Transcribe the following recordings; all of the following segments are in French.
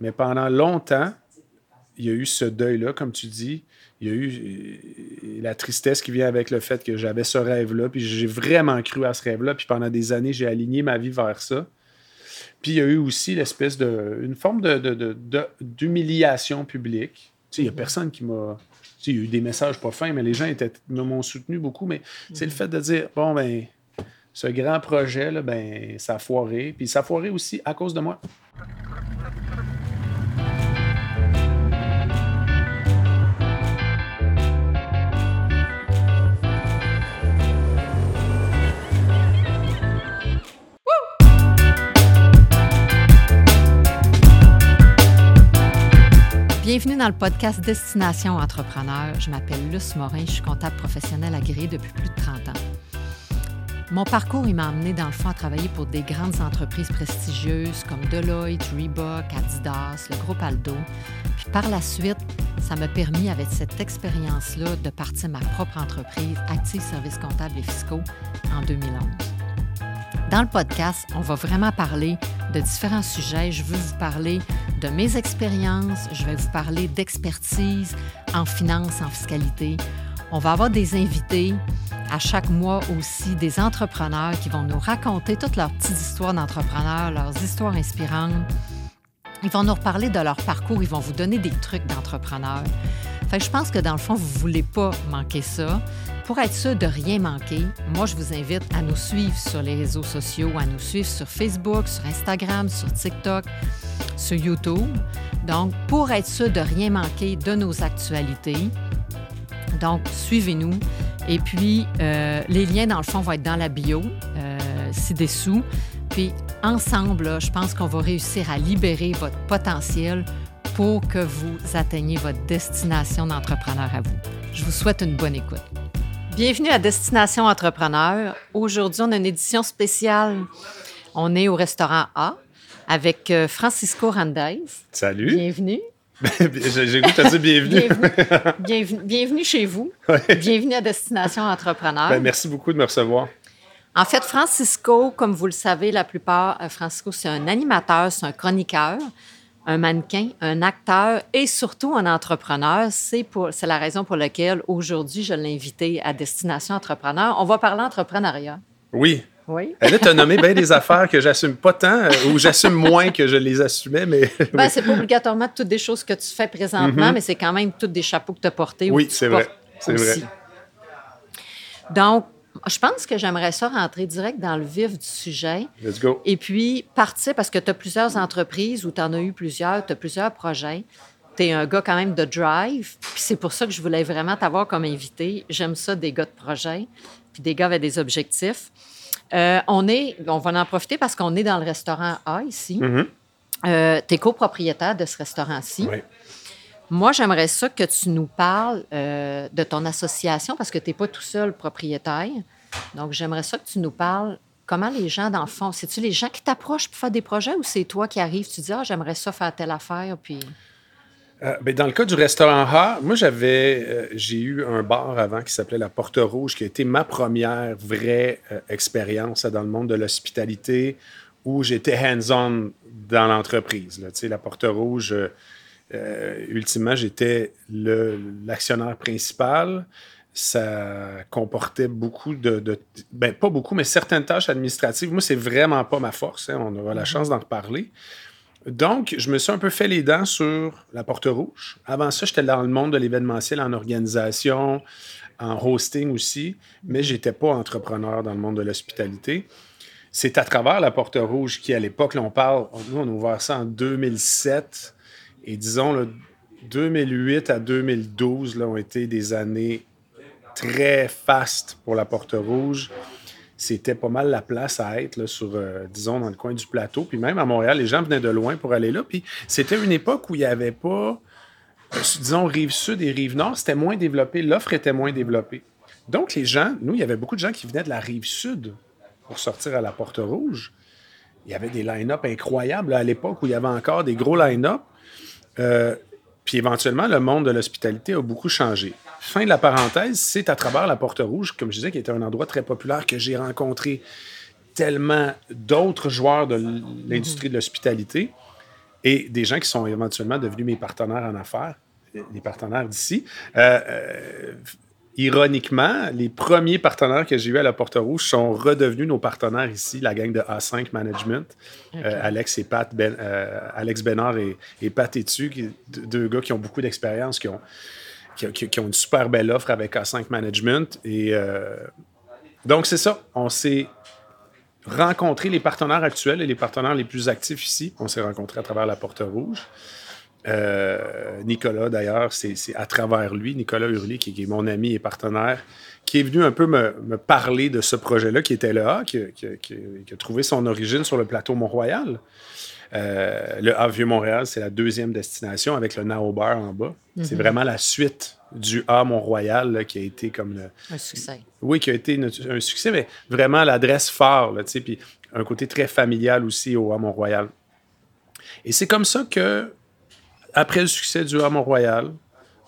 Mais pendant longtemps, il y a eu ce deuil-là, comme tu dis. Il y a eu euh, la tristesse qui vient avec le fait que j'avais ce rêve-là, puis j'ai vraiment cru à ce rêve-là, puis pendant des années, j'ai aligné ma vie vers ça. Puis il y a eu aussi l'espèce de. une forme d'humiliation publique. Tu sais, il n'y a personne qui m'a. Tu sais, il y a eu des messages pas fins, mais les gens étaient, m'ont soutenu beaucoup. Mais c'est le fait de dire bon, ben, ce grand projet, là, ben, ça a foiré. Puis ça a foiré aussi à cause de moi. Bienvenue dans le podcast Destination Entrepreneur. Je m'appelle Luce Morin, je suis comptable professionnel agréé depuis plus de 30 ans. Mon parcours, m'a amené dans le fond à travailler pour des grandes entreprises prestigieuses comme Deloitte, Reebok, Adidas, le groupe Aldo. Puis par la suite, ça m'a permis, avec cette expérience-là, de partir ma propre entreprise, Active Services comptables et fiscaux, en 2011. Dans le podcast, on va vraiment parler de différents sujets. Je veux vous parler de mes expériences, je vais vous parler d'expertise en finance, en fiscalité. On va avoir des invités à chaque mois aussi, des entrepreneurs qui vont nous raconter toutes leurs petites histoires d'entrepreneurs, leurs histoires inspirantes. Ils vont nous reparler de leur parcours, ils vont vous donner des trucs d'entrepreneurs. Je pense que dans le fond, vous ne voulez pas manquer ça. Pour être sûr de rien manquer, moi, je vous invite à nous suivre sur les réseaux sociaux, à nous suivre sur Facebook, sur Instagram, sur TikTok, sur YouTube. Donc, pour être sûr de rien manquer de nos actualités, donc, suivez-nous. Et puis, euh, les liens, dans le fond, vont être dans la bio, euh, ci-dessous. Puis, ensemble, je pense qu'on va réussir à libérer votre potentiel pour que vous atteigniez votre destination d'entrepreneur à vous. Je vous souhaite une bonne écoute. Bienvenue à Destination Entrepreneur. Aujourd'hui, on a une édition spéciale. On est au restaurant A avec euh, Francisco Randez. Salut. Bienvenue. J'ai goût de dire bienvenue. bienvenue. bienvenue. chez vous. Bienvenue à Destination Entrepreneur. Ben, merci beaucoup de me recevoir. En fait, Francisco, comme vous le savez, la plupart, euh, Francisco, c'est un animateur, c'est un chroniqueur un mannequin, un acteur et surtout un entrepreneur. C'est, pour, c'est la raison pour laquelle aujourd'hui, je l'ai invité à Destination Entrepreneur. On va parler entrepreneuriat. Oui. Oui. Elle a nommé bien des affaires que j'assume pas tant euh, ou j'assume moins que je les assumais, mais. Ben, c'est pas obligatoirement toutes des choses que tu fais présentement, mm-hmm. mais c'est quand même toutes des chapeaux que tu as portés. Oui, c'est vrai. C'est vrai. Donc, je pense que j'aimerais ça rentrer direct dans le vif du sujet. Let's go. Et puis partir parce que tu as plusieurs entreprises ou tu en as eu plusieurs, tu as plusieurs projets. Tu es un gars quand même de drive. Puis c'est pour ça que je voulais vraiment t'avoir comme invité. J'aime ça des gars de projet, puis des gars avec des objectifs. Euh, on est, on va en profiter parce qu'on est dans le restaurant A ici. Mm-hmm. Euh, tu es copropriétaire de ce restaurant-ci. Oui. Moi, j'aimerais ça que tu nous parles euh, de ton association parce que tu n'es pas tout seul propriétaire. Donc, j'aimerais ça que tu nous parles comment les gens, dans le fond, c'est-tu les gens qui t'approchent pour faire des projets ou c'est toi qui arrives, tu dis, ah, j'aimerais ça faire telle affaire, puis. Euh, ben, dans le cas du restaurant A, moi j'avais, euh, j'ai eu un bar avant qui s'appelait la Porte Rouge, qui a été ma première vraie expérience dans le monde de l'hospitalité, où j'étais hands-on dans l'entreprise. La Porte Rouge, euh, ultimement, j'étais l'actionnaire principal. Ça comportait beaucoup de, ben, pas beaucoup, mais certaines tâches administratives. Moi, c'est vraiment pas ma force. Hein. on aura la mhm. chance d'en reparler. Donc, je me suis un peu fait les dents sur la porte rouge. Avant ça, j'étais dans le monde de l'événementiel en organisation, en hosting aussi, mais j'étais pas entrepreneur dans le monde de l'hospitalité. C'est à travers la porte rouge qui, à l'époque, on parle, nous, on a ouvert ça en 2007 et disons, là, 2008 à 2012 là, ont été des années très fastes pour la Porte Rouge. C'était pas mal la place à être, sur, euh, disons, dans le coin du plateau. Puis même à Montréal, les gens venaient de loin pour aller là. Puis c'était une époque où il n'y avait pas, euh, disons, rive sud et rive nord. C'était moins développé. L'offre était moins développée. Donc, les gens, nous, il y avait beaucoup de gens qui venaient de la rive sud pour sortir à la Porte Rouge. Il y avait des line-up incroyables à l'époque où il y avait encore des gros line-up. Euh, puis éventuellement, le monde de l'hospitalité a beaucoup changé. Fin de la parenthèse, c'est à travers la Porte Rouge, comme je disais, qui était un endroit très populaire, que j'ai rencontré tellement d'autres joueurs de l'industrie de l'hospitalité. et des gens qui sont éventuellement devenus mes partenaires en affaires, les partenaires d'ici. Euh, euh, ironiquement, les premiers partenaires que j'ai eus à la Porte Rouge sont redevenus nos partenaires ici, la gang de A5 Management. Euh, Alex et Pat, ben, Alex Bénard et, et Pat Etu, deux gars qui ont beaucoup d'expérience, qui ont, qui, ont une super belle offre avec A5 Management. Et donc, c'est ça. On s'est rencontré les partenaires actuels et les partenaires les plus actifs ici. On s'est rencontrés à travers la Porte Rouge. Euh, Nicolas, d'ailleurs, c'est à travers lui, Nicolas Hurley, qui, est mon ami et partenaire, qui est venu un peu me, parler de ce projet-là qui était là, qui, a trouvé son origine sur le plateau Mont-Royal. Euh, le A Vieux-Montréal, c'est la deuxième destination avec le Naobar en bas. C'est mhm. vraiment la suite du A Mont-Royal qui a été comme le, un succès. Oui, qui a été un succès, mais vraiment l'adresse phare, puis un côté très familial aussi au A Mont-Royal. Et c'est comme ça que après le succès du A Mont-Royal,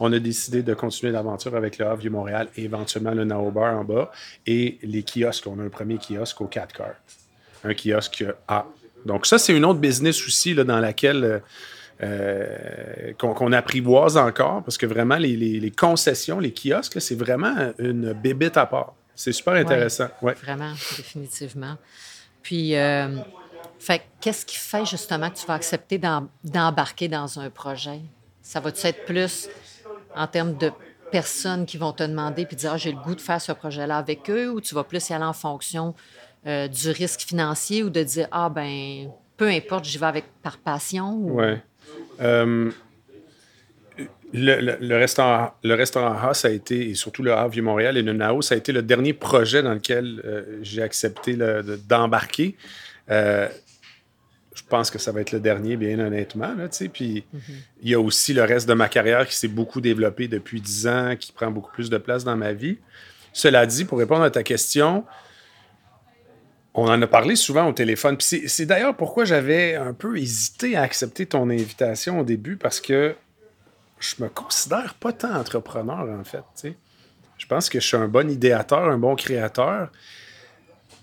on a décidé de continuer l'aventure avec le A Vieux Montréal et éventuellement le Naobar en bas et les kiosques. On a un premier kiosque au 4 cars. Un kiosque A. Donc, ça, c'est une autre business aussi là, dans laquelle. Euh, qu'on apprivoise encore, parce que vraiment, les, concessions, les kiosques, c'est vraiment une bébite à part. C'est super intéressant. Ouais, Vraiment, définitivement. Puis, euh, qu'est-ce qui fait justement que tu vas accepter d'embarquer dans un projet? Ça va-tu être plus en termes de personnes qui vont te demander puis dire ah, j'ai le goût de faire ce projet-là avec eux ou tu vas plus y aller en fonction euh, du risque financier ou de dire ah ben peu importe, j'y vais avec par passion? Oui. Euh, le, restaurant, le restaurant A, ça a été, et surtout le A Vieux-Montréal et le NAO, ça a été le dernier projet dans lequel euh, j'ai accepté d'embarquer je pense que ça va être le dernier, bien honnêtement. Là, puis mhm. il y a aussi le reste de ma carrière qui s'est beaucoup développé depuis dix ans, qui prend beaucoup plus de place dans ma vie. Cela dit, pour répondre à ta question, on en a parlé souvent au téléphone. C'est d'ailleurs pourquoi j'avais un peu hésité à accepter ton invitation au début, parce que je me considère pas tant entrepreneur, en fait. Je pense que je suis un bon idéateur, un bon créateur.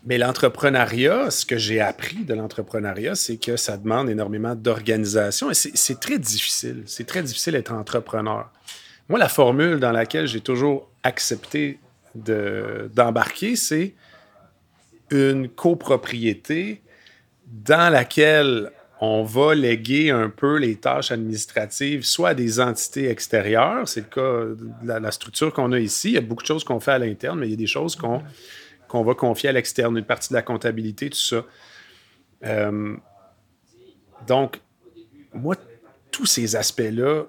Mais l'entrepreneuriat, ce que j'ai appris de l'entrepreneuriat, c'est que ça demande énormément d'organisation et c'est très difficile. C'est très difficile d'être entrepreneur. Moi, la formule dans laquelle j'ai toujours accepté d'embarquer, c'est une copropriété dans laquelle on va léguer un peu les tâches administratives, soit à des entités extérieures, c'est le cas de la structure qu'on a ici. Il y a beaucoup de choses qu'on fait à l'interne, mais il y a des choses qu'on va confier à l'externe, une partie de la comptabilité, tout ça. Euh, donc, moi, tous ces aspects-là,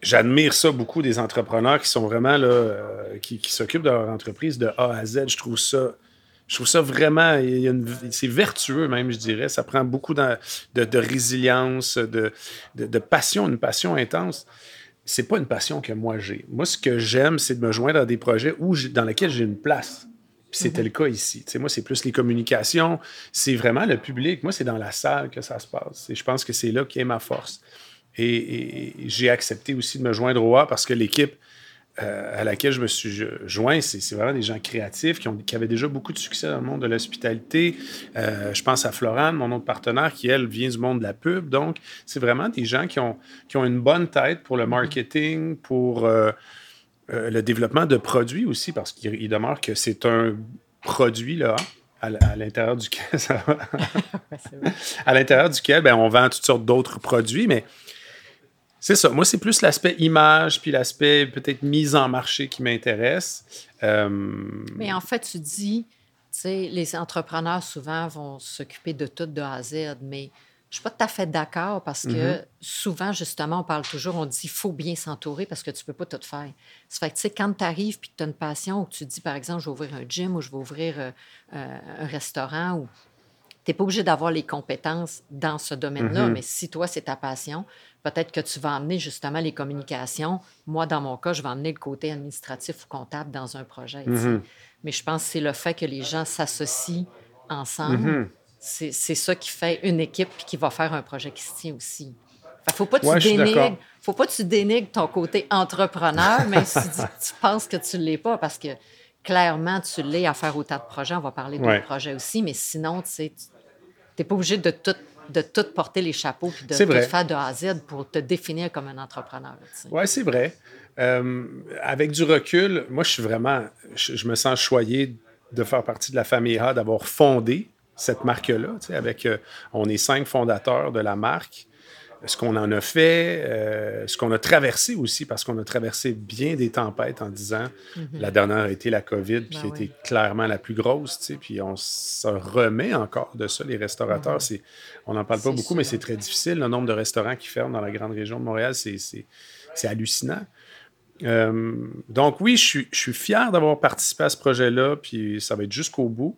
j'admire ça beaucoup des entrepreneurs qui sont vraiment là, euh, qui, s'occupent de leur entreprise de A à Z. Je trouve ça. Je trouve ça vraiment, c'est vertueux même, je dirais. Ça prend beaucoup de, de, résilience, de, de, passion, une passion intense c'est pas une passion que moi j'ai. Moi, ce que j'aime, c'est de me joindre à des projets où dans lesquels j'ai une place c'était mhm. le cas ici. moi, c'est plus les communications, c'est vraiment le public. Moi, c'est dans la salle que ça se passe. Et je pense que c'est là qui est ma force. Et, j'ai accepté aussi de me joindre au A parce que l'équipe euh, à laquelle je me suis joint, c'est vraiment des gens créatifs qui, ont, qui, avaient déjà beaucoup de succès dans le monde de l'hospitalité. Euh, je pense à Florane, mon autre partenaire, qui, elle, vient du monde de la pub. Donc, c'est vraiment des gens qui ont, qui ont une bonne tête pour le marketing, pour... Euh, le développement de produits aussi, parce qu'il demeure que c'est un produit là, à, l'intérieur duquel à l'intérieur duquel ben, on vend toutes sortes d'autres produits, mais c'est ça. Moi, c'est plus l'aspect image, puis l'aspect peut-être mise en marché qui m'intéresse. Euh, mais en fait, tu dis, tu sais, les entrepreneurs souvent vont s'occuper de tout de A à Z, mais je suis pas tout à fait d'accord parce que mm-hmm. souvent, justement, on parle toujours, on dit qu'il faut bien s'entourer parce que tu peux pas tout faire. Ça fait que, tu sais, quand tu arrives puis que tu as une passion ou que tu dis, par exemple, je vais ouvrir un gym ou je vais ouvrir euh, euh, un restaurant ou tu n'es pas obligé d'avoir les compétences dans ce domaine-là, mm-hmm. mais si toi, c'est ta passion, peut-être que tu vas emmener justement les communications. Moi, dans mon cas, je vais emmener le côté administratif ou comptable dans un projet. Mm-hmm. Mais je pense que c'est le fait que les gens s'associent ensemble c'est ça qui fait une équipe et qui va faire un projet qui se tient aussi. Il ne faut pas que tu dénigres, faut pas que tu dénigres ton côté entrepreneur, mais si tu, penses que tu ne l'es pas, parce que clairement, tu l'es à faire autant de projets. On va parler d'autres projets aussi, mais sinon, tu n'es pas obligé de tout de tout porter les chapeaux puis de tout faire de A à Z pour te définir comme un entrepreneur. Oui, c'est vrai. Euh, avec du recul, moi, je suis vraiment, je, me sens choyé de faire partie de la famille A, d'avoir fondé cette marque-là. Avec, euh, on est cinq fondateurs de la marque ce qu'on en a fait, euh, ce qu'on a traversé aussi, parce qu'on a traversé bien des tempêtes en disant mhm. la dernière a été la COVID, puis qui a été clairement la plus grosse, tu sais, puis on se remet encore de ça, les restaurateurs. Mhm. c'est, on n'en parle pas beaucoup, mais c'est très difficile. Le nombre de restaurants qui ferment dans la grande région de Montréal, c'est, c'est, hallucinant. Euh, donc oui, je suis, je suis fier d'avoir participé à ce projet-là, puis ça va être jusqu'au bout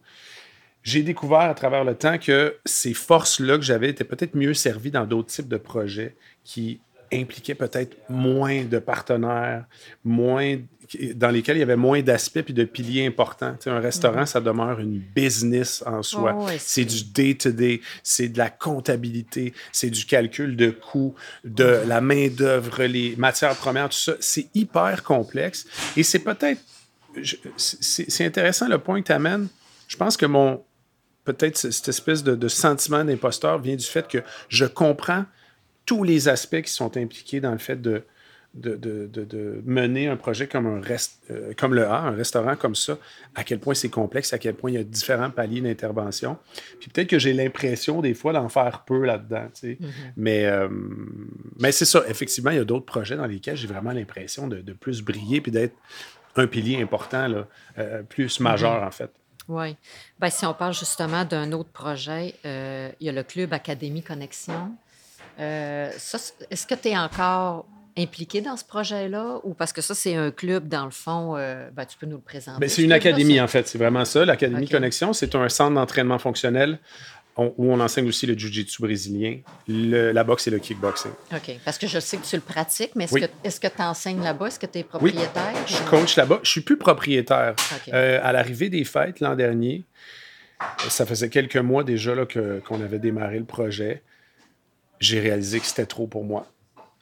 j'ai découvert à travers le temps que ces forces-là que j'avais étaient peut-être mieux servies dans d'autres types de projets qui impliquaient peut-être moins de partenaires, moins dans lesquels il y avait moins d'aspects et de piliers importants. un restaurant, mhm. ça demeure une business en soi. Oh, c'est du day-to-day, c'est de la comptabilité, c'est du calcul de coûts, de la main-d'œuvre, les matières premières, tout ça. C'est hyper complexe. Et c'est peut-être. C'est intéressant le point que tu amènes. Je pense que mon, peut-être cette espèce de, sentiment d'imposteur vient du fait que je comprends tous les aspects qui sont impliqués dans le fait de, de, mener un projet comme, un rest, euh, comme le A, un restaurant comme ça, à quel point c'est complexe, à quel point il y a différents paliers d'intervention. Puis peut-être que j'ai l'impression des fois d'en faire peu là-dedans. Mm-hmm. Mais, euh, mais c'est ça, effectivement, il y a d'autres projets dans lesquels j'ai vraiment l'impression de, plus briller puis d'être un pilier important, là, euh, plus majeur mm-hmm. en fait. Oui. Ben, si on parle justement d'un autre projet, euh, il y a le Club Académie Connexion. Euh, est-ce que tu es encore impliqué dans ce projet-là? Ou parce que ça, c'est un club, dans le fond, euh, ben, tu peux nous le présenter? Ben, c'est une académie, en fait. C'est vraiment ça. L'Académie Connexion, c'est un centre d'entraînement fonctionnel où on enseigne aussi le jiu-jitsu brésilien, la boxe et le kickboxing. OK. Parce que je sais que tu le pratiques, mais est-ce que tu enseignes là-bas? Est-ce que tu es propriétaire? Oui. Je coach là-bas. Je suis plus propriétaire. Euh, à l'arrivée des fêtes l'an dernier, ça faisait quelques mois déjà là, qu'on avait démarré le projet. J'ai réalisé que c'était trop pour moi.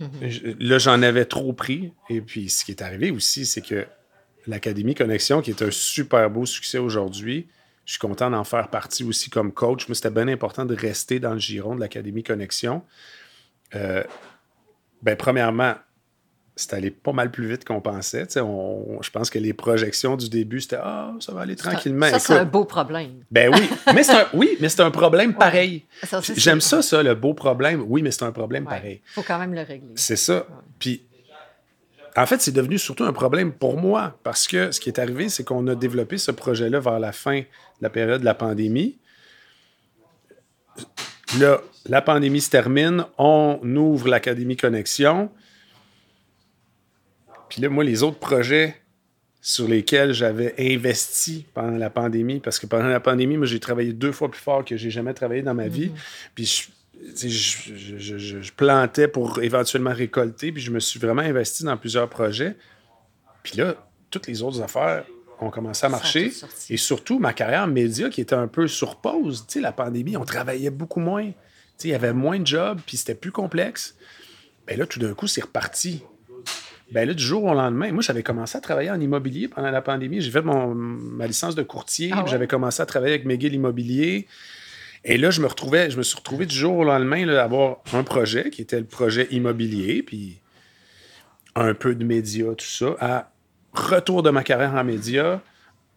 Mm-hmm. Là, j'en avais trop pris. Et puis, ce qui est arrivé aussi, c'est que l'Académie Connexion, qui est un super beau succès aujourd'hui, je suis content d'en faire partie aussi comme coach. Mais c'était bien important de rester dans le giron de l'Académie Connexion. Euh, ben, premièrement, c'est allé pas mal plus vite qu'on pensait. je pense que les projections du début, c'était Ah, ça va aller tranquillement. Ça, c'est un beau problème. Ben oui, mais c'est un, oui, mais c'est un problème pareil. J'aime ça, ça, le beau problème. Oui, mais c'est un problème pareil. Il faut quand même le régler. C'est ça. Puis en fait, c'est devenu surtout un problème pour moi parce que ce qui est arrivé, c'est qu'on a développé ce projet-là vers la fin de la période de la pandémie. Là, la pandémie se termine, on ouvre l'Académie Connexion. Puis là, moi, les autres projets sur lesquels j'avais investi pendant la pandémie, parce que pendant la pandémie, moi, j'ai travaillé deux fois plus fort que j'ai jamais travaillé dans ma vie. Mm-hmm. Puis je je, plantais pour éventuellement récolter, puis je me suis vraiment investi dans plusieurs projets. Puis là, toutes les autres affaires ont commencé à marcher. Et surtout, ma carrière média qui était un peu sur pause. Tu sais, la pandémie, on travaillait beaucoup moins. Tu sais, il y avait moins de jobs, puis c'était plus complexe. Bien là, tout d'un coup, c'est reparti. Bien là, du jour au lendemain, moi, j'avais commencé à travailler en immobilier pendant la pandémie. J'ai fait mon, ma licence de courtier, ah j'avais commencé à travailler avec McGill Immobilier. Et là, je me retrouvais, je me suis retrouvé du jour au lendemain d'avoir un projet qui était le projet immobilier, puis un peu de médias, tout ça, à retour de ma carrière en médias,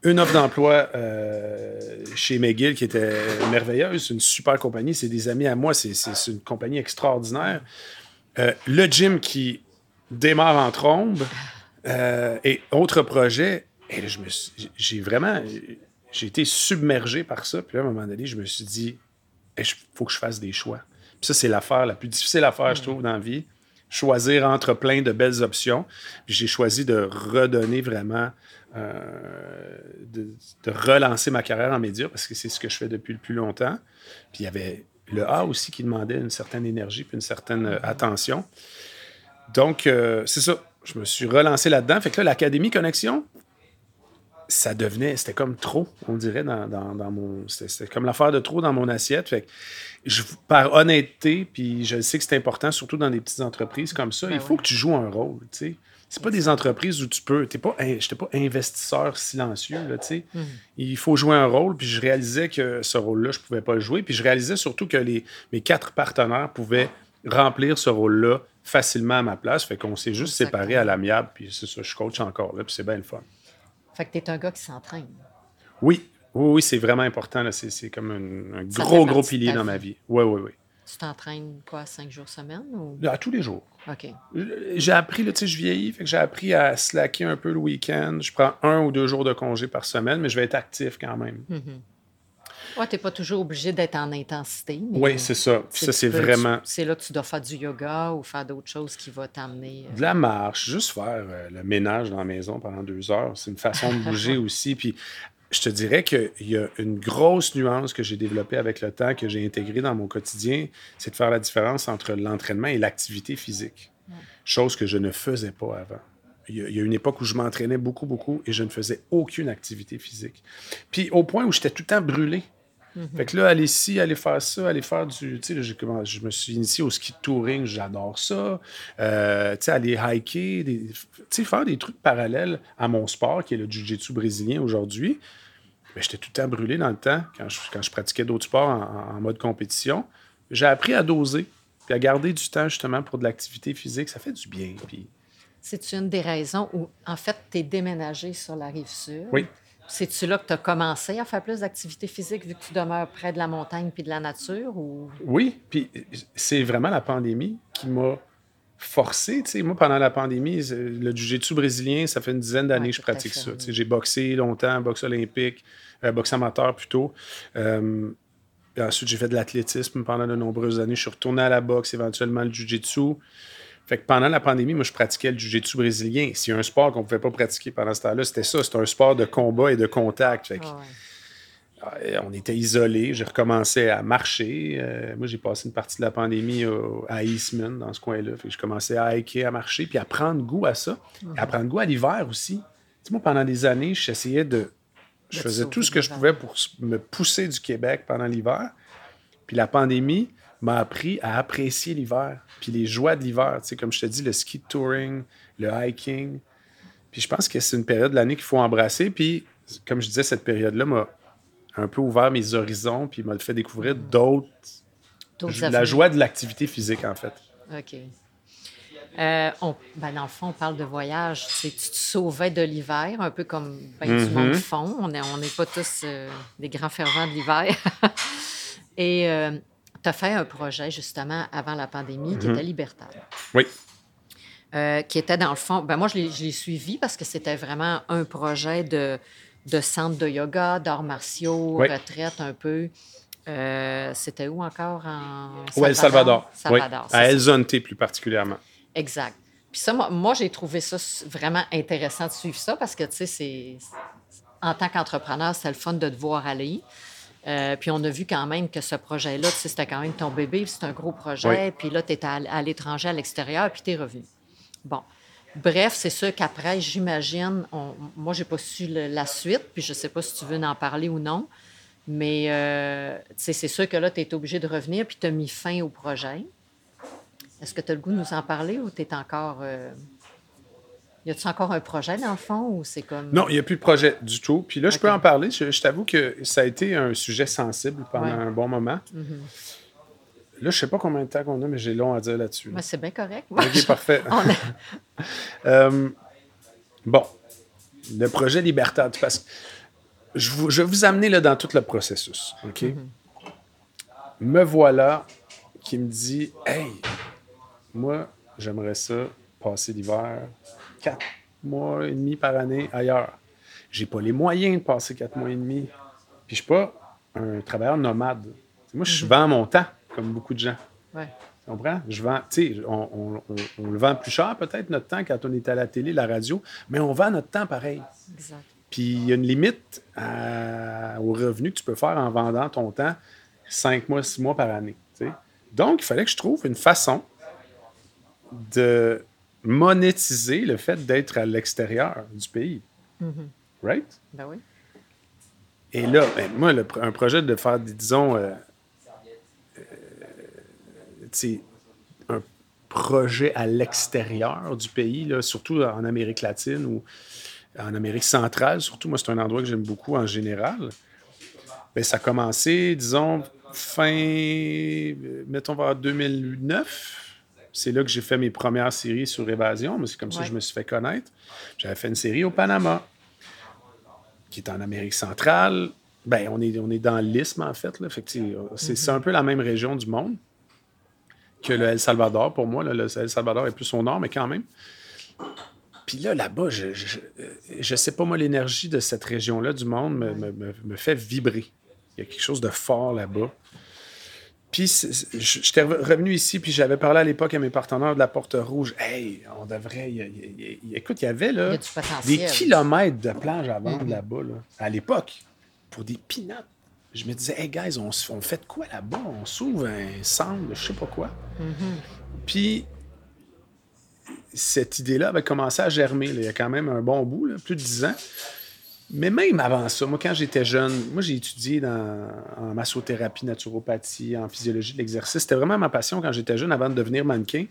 une offre d'emploi euh, chez McGill qui était merveilleuse, c'est une super compagnie, c'est des amis à moi, c'est une compagnie extraordinaire. Euh, le gym qui démarre en trombe euh, et autre projet. Et là, j'ai vraiment, j'ai été submergé par ça. Puis à un moment donné, je me suis dit, il faut que je fasse des choix. Puis ça, c'est l'affaire la plus difficile à faire, je trouve, dans la vie. Choisir entre plein de belles options. Puis j'ai choisi de redonner vraiment, euh, de, relancer ma carrière en médias parce que c'est ce que je fais depuis le plus longtemps. Puis il y avait le A aussi qui demandait une certaine énergie puis une certaine euh, attention. Donc, euh, c'est ça. Je me suis relancé là-dedans. Fait que là, l'Académie Connexion, ça devenait, c'était comme trop, on dirait, dans, mon. C'était comme l'affaire de trop dans mon assiette. Fait je, par honnêteté, puis je sais que c'est important, surtout dans des petites entreprises comme ça, ben il faut que tu joues un rôle, tu sais. c'est pas des entreprises où tu peux. T'es pas, je n'étais pas investisseur silencieux, là, tu sais. Mhm. Il faut jouer un rôle, puis je réalisais que ce rôle-là, je pouvais pas le jouer. Puis je réalisais surtout que les, mes quatre partenaires pouvaient remplir ce rôle-là facilement à ma place. Fait qu'on s'est juste Exactement. séparés à l'amiable, puis c'est ça, je coach encore là, puis c'est bien le fun. Fait que tu es un gars qui s'entraîne. Oui, oui, oui, c'est vraiment important. là. C'est, c'est comme un, gros, gros pilier dans ma vie. Oui, oui, oui. Tu t'entraînes quoi, cinq jours semaine ou? À tous les jours. OK. J'ai appris, là, tu sais, je vieillis, fait que j'ai appris à slacker un peu le week-end. Je prends un ou deux jours de congé par semaine, mais je vais être actif quand même. Mhm. Ouais, tu n'es pas toujours obligé d'être en intensité. Oui, c'est ça. Ça, c'est vraiment C'est là que tu dois faire du yoga ou faire d'autres choses qui vont t'amener. euh, de la marche, juste faire euh, le ménage dans la maison pendant deux heures. C'est une façon de bouger aussi. Puis je te dirais qu'il y a une grosse nuance que j'ai développée avec le temps, que j'ai intégrée dans mon quotidien, c'est de faire la différence entre l'entraînement et l'activité physique. Chose que je ne faisais pas avant. Il y, a, il y a une époque où je m'entraînais beaucoup, beaucoup et je ne faisais aucune activité physique. Puis au point où j'étais tout le temps brûlé. Fait que là, aller ici, aller faire ça, aller faire du. Tu sais, je me suis initié au ski touring, j'adore ça. Euh, tu sais, aller hiker, des- tu sais, faire des trucs parallèles à mon sport, qui est le jiu-jitsu brésilien aujourd'hui. Mais j'étais tout le temps brûlé dans le temps quand je, quand je pratiquais d'autres sports en, en mode compétition. J'ai appris à doser, puis à garder du temps justement pour de l'activité physique. Ça fait du bien. Puis C'est une des raisons où, en fait, tu es déménagé sur la rive sud. Oui. C'est-tu là que tu as commencé à faire plus d'activité physique vu que tu demeures près de la montagne puis de la nature? Ou... Oui, puis c'est vraiment la pandémie qui m'a forcé. Moi, pendant la pandémie, c'est- le jiu-jitsu brésilien, ça fait une dizaine d'années Ouais, que je pratique ça. oui. J'ai boxé longtemps, boxe olympique, euh, boxe amateur plutôt. Euh, ensuite, j'ai fait de l'athlétisme pendant de nombreuses années. Je suis retourné à la boxe, éventuellement le jiu-jitsu. Fait que pendant la pandémie, moi, je pratiquais le jiu-jitsu brésilien. S'il y a un sport qu'on ne pouvait pas pratiquer pendant ce temps-là, c'était ça. C'était un sport de combat et de contact. Fait que, Ah ouais. euh, on était isolés. J'ai recommencé à marcher. Euh, moi, j'ai passé une partie de la pandémie au- à Eastman, dans ce coin-là. Fait que je commençais à hiker, à marcher, puis à prendre goût à ça. Et à prendre goût à l'hiver aussi. Tu moi, pendant des années, j'essayais de. Je faisais tout ce que je pouvais pour me pousser du Québec pendant l'hiver. Puis la pandémie m'a appris à apprécier l'hiver. Puis les joies de l'hiver. Tu sais, comme je te dis, le ski touring, le hiking. Puis je pense que c'est une période de l'année qu'il faut embrasser. Puis, comme je disais, cette période-là m'a un peu ouvert mes horizons, puis m'a fait découvrir d'autres. La joie de l'activité physique, en fait. OK. Euh, on- ben, dans le fond, on parle de voyage. Tu te sauvais de l'hiver, un peu comme ben, du Mhm. monde fond. On n'est on n'est pas tous euh, des grands fervents de l'hiver. Et tu as fait un projet, justement, avant la pandémie, qui était Libertaire. Oui. Euh, qui était dans le fond. Ben moi, je l'ai suivi parce que c'était vraiment un projet de, de centre de yoga, d'arts martiaux, Oui. retraite un peu. Euh, c'était où encore en Ou El Salvador. Salvador, oui. c'est À. El Zonte, plus particulièrement. Exact. Puis ça, moi, moi, j'ai trouvé ça vraiment intéressant de suivre ça parce que, tu sais, c'est... En tant qu'entrepreneur, c'était le fun de te voir aller. Euh, puis on a vu quand même que ce projet-là, tu sais, c'était quand même ton bébé, c'est un gros projet. Oui. Puis là, tu étais à, l'étranger, à l'extérieur, puis tu es revenu. Bon. Bref, c'est sûr qu'après, j'imagine, moi, j'ai pas su le- la suite, puis je sais pas si tu veux en parler ou non, mais euh, c'est sûr que là, tu es obligé de revenir, puis tu as mis fin au projet. Est-ce que tu as le goût de nous en parler ou tu es encore. euh, Y a-tu encore un projet dans le fond ou c'est comme. Non, il n'y a plus de projet du tout. Puis là, je peux en parler. Je, je t'avoue que ça a été un sujet sensible pendant Ouais. un bon moment. Là, je sais pas combien de temps qu'on a, mais j'ai long à dire là-dessus. là. C'est bien correct. OK, parfait. A- Euh, bon, le projet Libertad, parce que je, vous- je vais vous amener là, dans tout le processus. OK? Me voilà qui me dit Hey, moi, j'aimerais ça passer l'hiver quatre mois et demi par année ailleurs. J'ai pas les moyens de passer quatre mois et demi. Puis je suis pas un travailleur nomade. Moi, je vends mon temps, comme beaucoup de gens. Ouais. Tu comprends? Je vends, tu sais, on, on- on- on le vend plus cher peut-être notre temps quand on est à la télé, la radio, mais on vend notre temps pareil. Exact. Puis il y a une limite à- au revenu que tu peux faire en vendant ton temps cinq mois, six mois par année. Donc, il fallait que je trouve une façon de monétiser le fait d'être à l'extérieur du pays. Right? Ben oui. Et là, ben, moi, le un projet de faire, disons, euh, euh, un- projets à l'extérieur du pays, là, surtout en Amérique latine ou en Amérique centrale. Surtout, moi, c'est un endroit que j'aime beaucoup en général. Bien, ça a commencé, disons, fin, mettons, vers 2009. C'est là que j'ai fait mes premières séries sur Évasion, mais c'est comme ça que je me suis fait connaître. J'avais fait une série au Panama, qui est en Amérique centrale. Ben, on est, on est dans l'isthme, en fait. Là. fait c'est, un peu la même région du monde que le El Salvador. Pour moi, le El Salvador est plus au nord, mais quand même. Puis là, là-bas, je, je, sais pas, moi, l'énergie de cette région-là du monde me, me, fait vibrer. Il y a quelque chose de fort là-bas. Puis j'étais revenu ici, puis j'avais parlé à l'époque à mes partenaires de la Porte Rouge. Hey, on devrait. écoute, il y avait là, des kilomètres de plage à vendre mm-hmm. là-bas, à l'époque, pour des pinottes. Je me disais, hey guys, on, on fait de quoi là-bas? On s'ouvre un centre je sais pas quoi. Mm-hmm. Puis cette idée-là avait commencé à germer. Il y a quand même un bon bout, plus de dix ans. Mais même avant ça, moi, quand j'étais jeune, moi, j'ai étudié dans, en massothérapie, naturopathie, en physiologie de l'exercice. C'était vraiment ma passion quand j'étais jeune avant de devenir mannequin.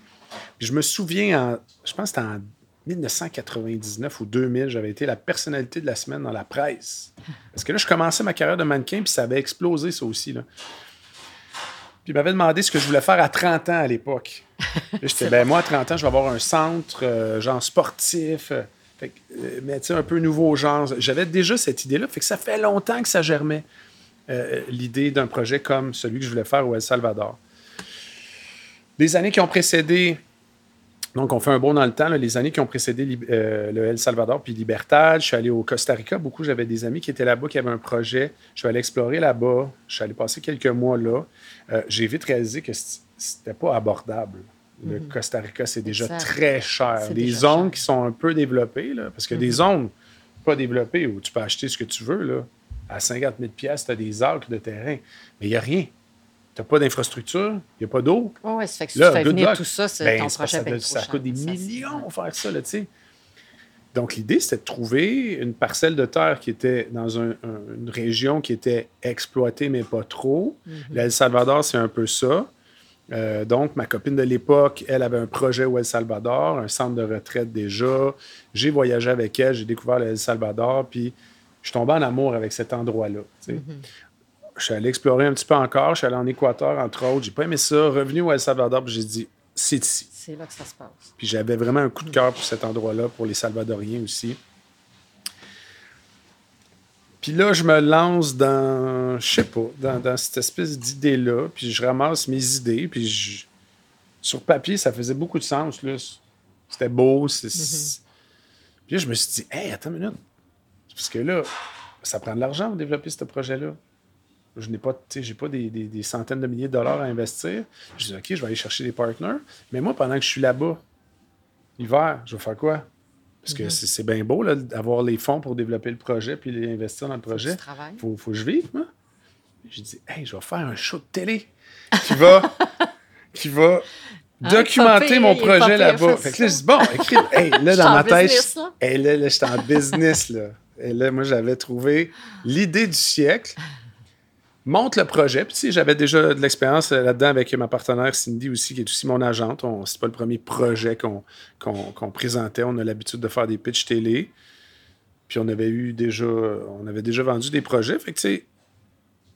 je me souviens, je pense que c'était en 1999 ou 2000, j'avais été la personnalité de la semaine dans la presse. Parce que là, je commençais ma carrière de mannequin, puis ça avait explosé, ça aussi. Là. Puis il m'avait demandé ce que je voulais faire à 30 ans à l'époque. J'étais, ben moi, à 30 ans, je vais avoir un centre, euh, genre sportif. Euh, fait, euh, mais tu un peu nouveau genre. J'avais déjà cette idée-là. Fait que ça fait longtemps que ça germait, euh, l'idée d'un projet comme celui que je voulais faire au El Salvador. Les années qui ont précédé, donc on fait un bond dans le temps, les années qui ont précédé euh, le El Salvador puis Libertad, je suis allé au Costa Rica beaucoup. J'avais des amis qui étaient là-bas, qui avaient un projet. Je suis allé explorer là-bas. Je suis allé passer quelques mois là. J'ai vite réalisé que c'était pas abordable. Le mhm. Costa Rica, c'est déjà très cher. Les zones qui sont un peu développées, là, parce que des mhm. zones pas développées où tu peux acheter ce que tu veux, là, à 50 000 tu as des acres de terrain, mais il n'y a rien. Tu n'as pas d'infrastructure, il n'y a pas d'eau. oui, ça fait que si tu fais venir tout ça, c'est ben, ton projet ça, ça coûte des millions faire ça, là, tu sais. Donc, l'idée, c'était de trouver une parcelle de terre qui était dans une région qui était exploitée, mais pas trop. Mm El Salvador, c'est un peu ça. Euh, donc, ma copine de l'époque, elle avait un projet au El Salvador, un centre de retraite déjà. J'ai voyagé avec elle, j'ai découvert le El Salvador, puis je suis tombé en amour avec cet endroit-là. Mm-hmm. Je suis allé explorer un petit peu encore. Je suis allé en Équateur, entre autres. J'ai pas aimé ça. Revenu au El Salvador, puis j'ai dit, c'est ici. C'est là que ça se passe. Puis j'avais vraiment un coup de cœur pour cet endroit-là, pour les Salvadoriens aussi. Puis là, je me lance dans, je sais pas, dans, cette espèce d'idée-là, puis je ramasse mes idées, puis sur papier, ça faisait beaucoup de sens. Là. C'était beau. Mm-hmm. Puis là, je me suis dit, hey, attends une minute. Parce que là, ça prend de l'argent pour développer ce projet-là. Je n'ai pas, j'ai pas des, des, centaines de milliers de dollars à investir. Je dis, OK, je vais aller chercher des partenaires. Mais moi, pendant que je suis là-bas, l'hiver, je vais faire quoi? Parce que mhm. c'est bien beau d'avoir les fonds pour développer le projet puis les investir dans le projet. Il faut, faut, que je vive, moi. J'ai dit, hey, je vais faire un show de télé qui va, qui va ah, documenter mon projet là-bas. Fait que là, je dis, bon, écris, hey, là, dans ma tête, hey, là, là j'étais en business, là. Et là, moi, j'avais trouvé l'idée du siècle monte le projet. Puis, j'avais déjà de l'expérience euh, là-dedans avec ma partenaire Cindy aussi, qui est aussi mon agente. C'est pas le premier projet qu'on présentait. On a l'habitude de faire des pitchs télé. Puis, on avait eu déjà, on avait déjà vendu des projets. Fait que, tu sais,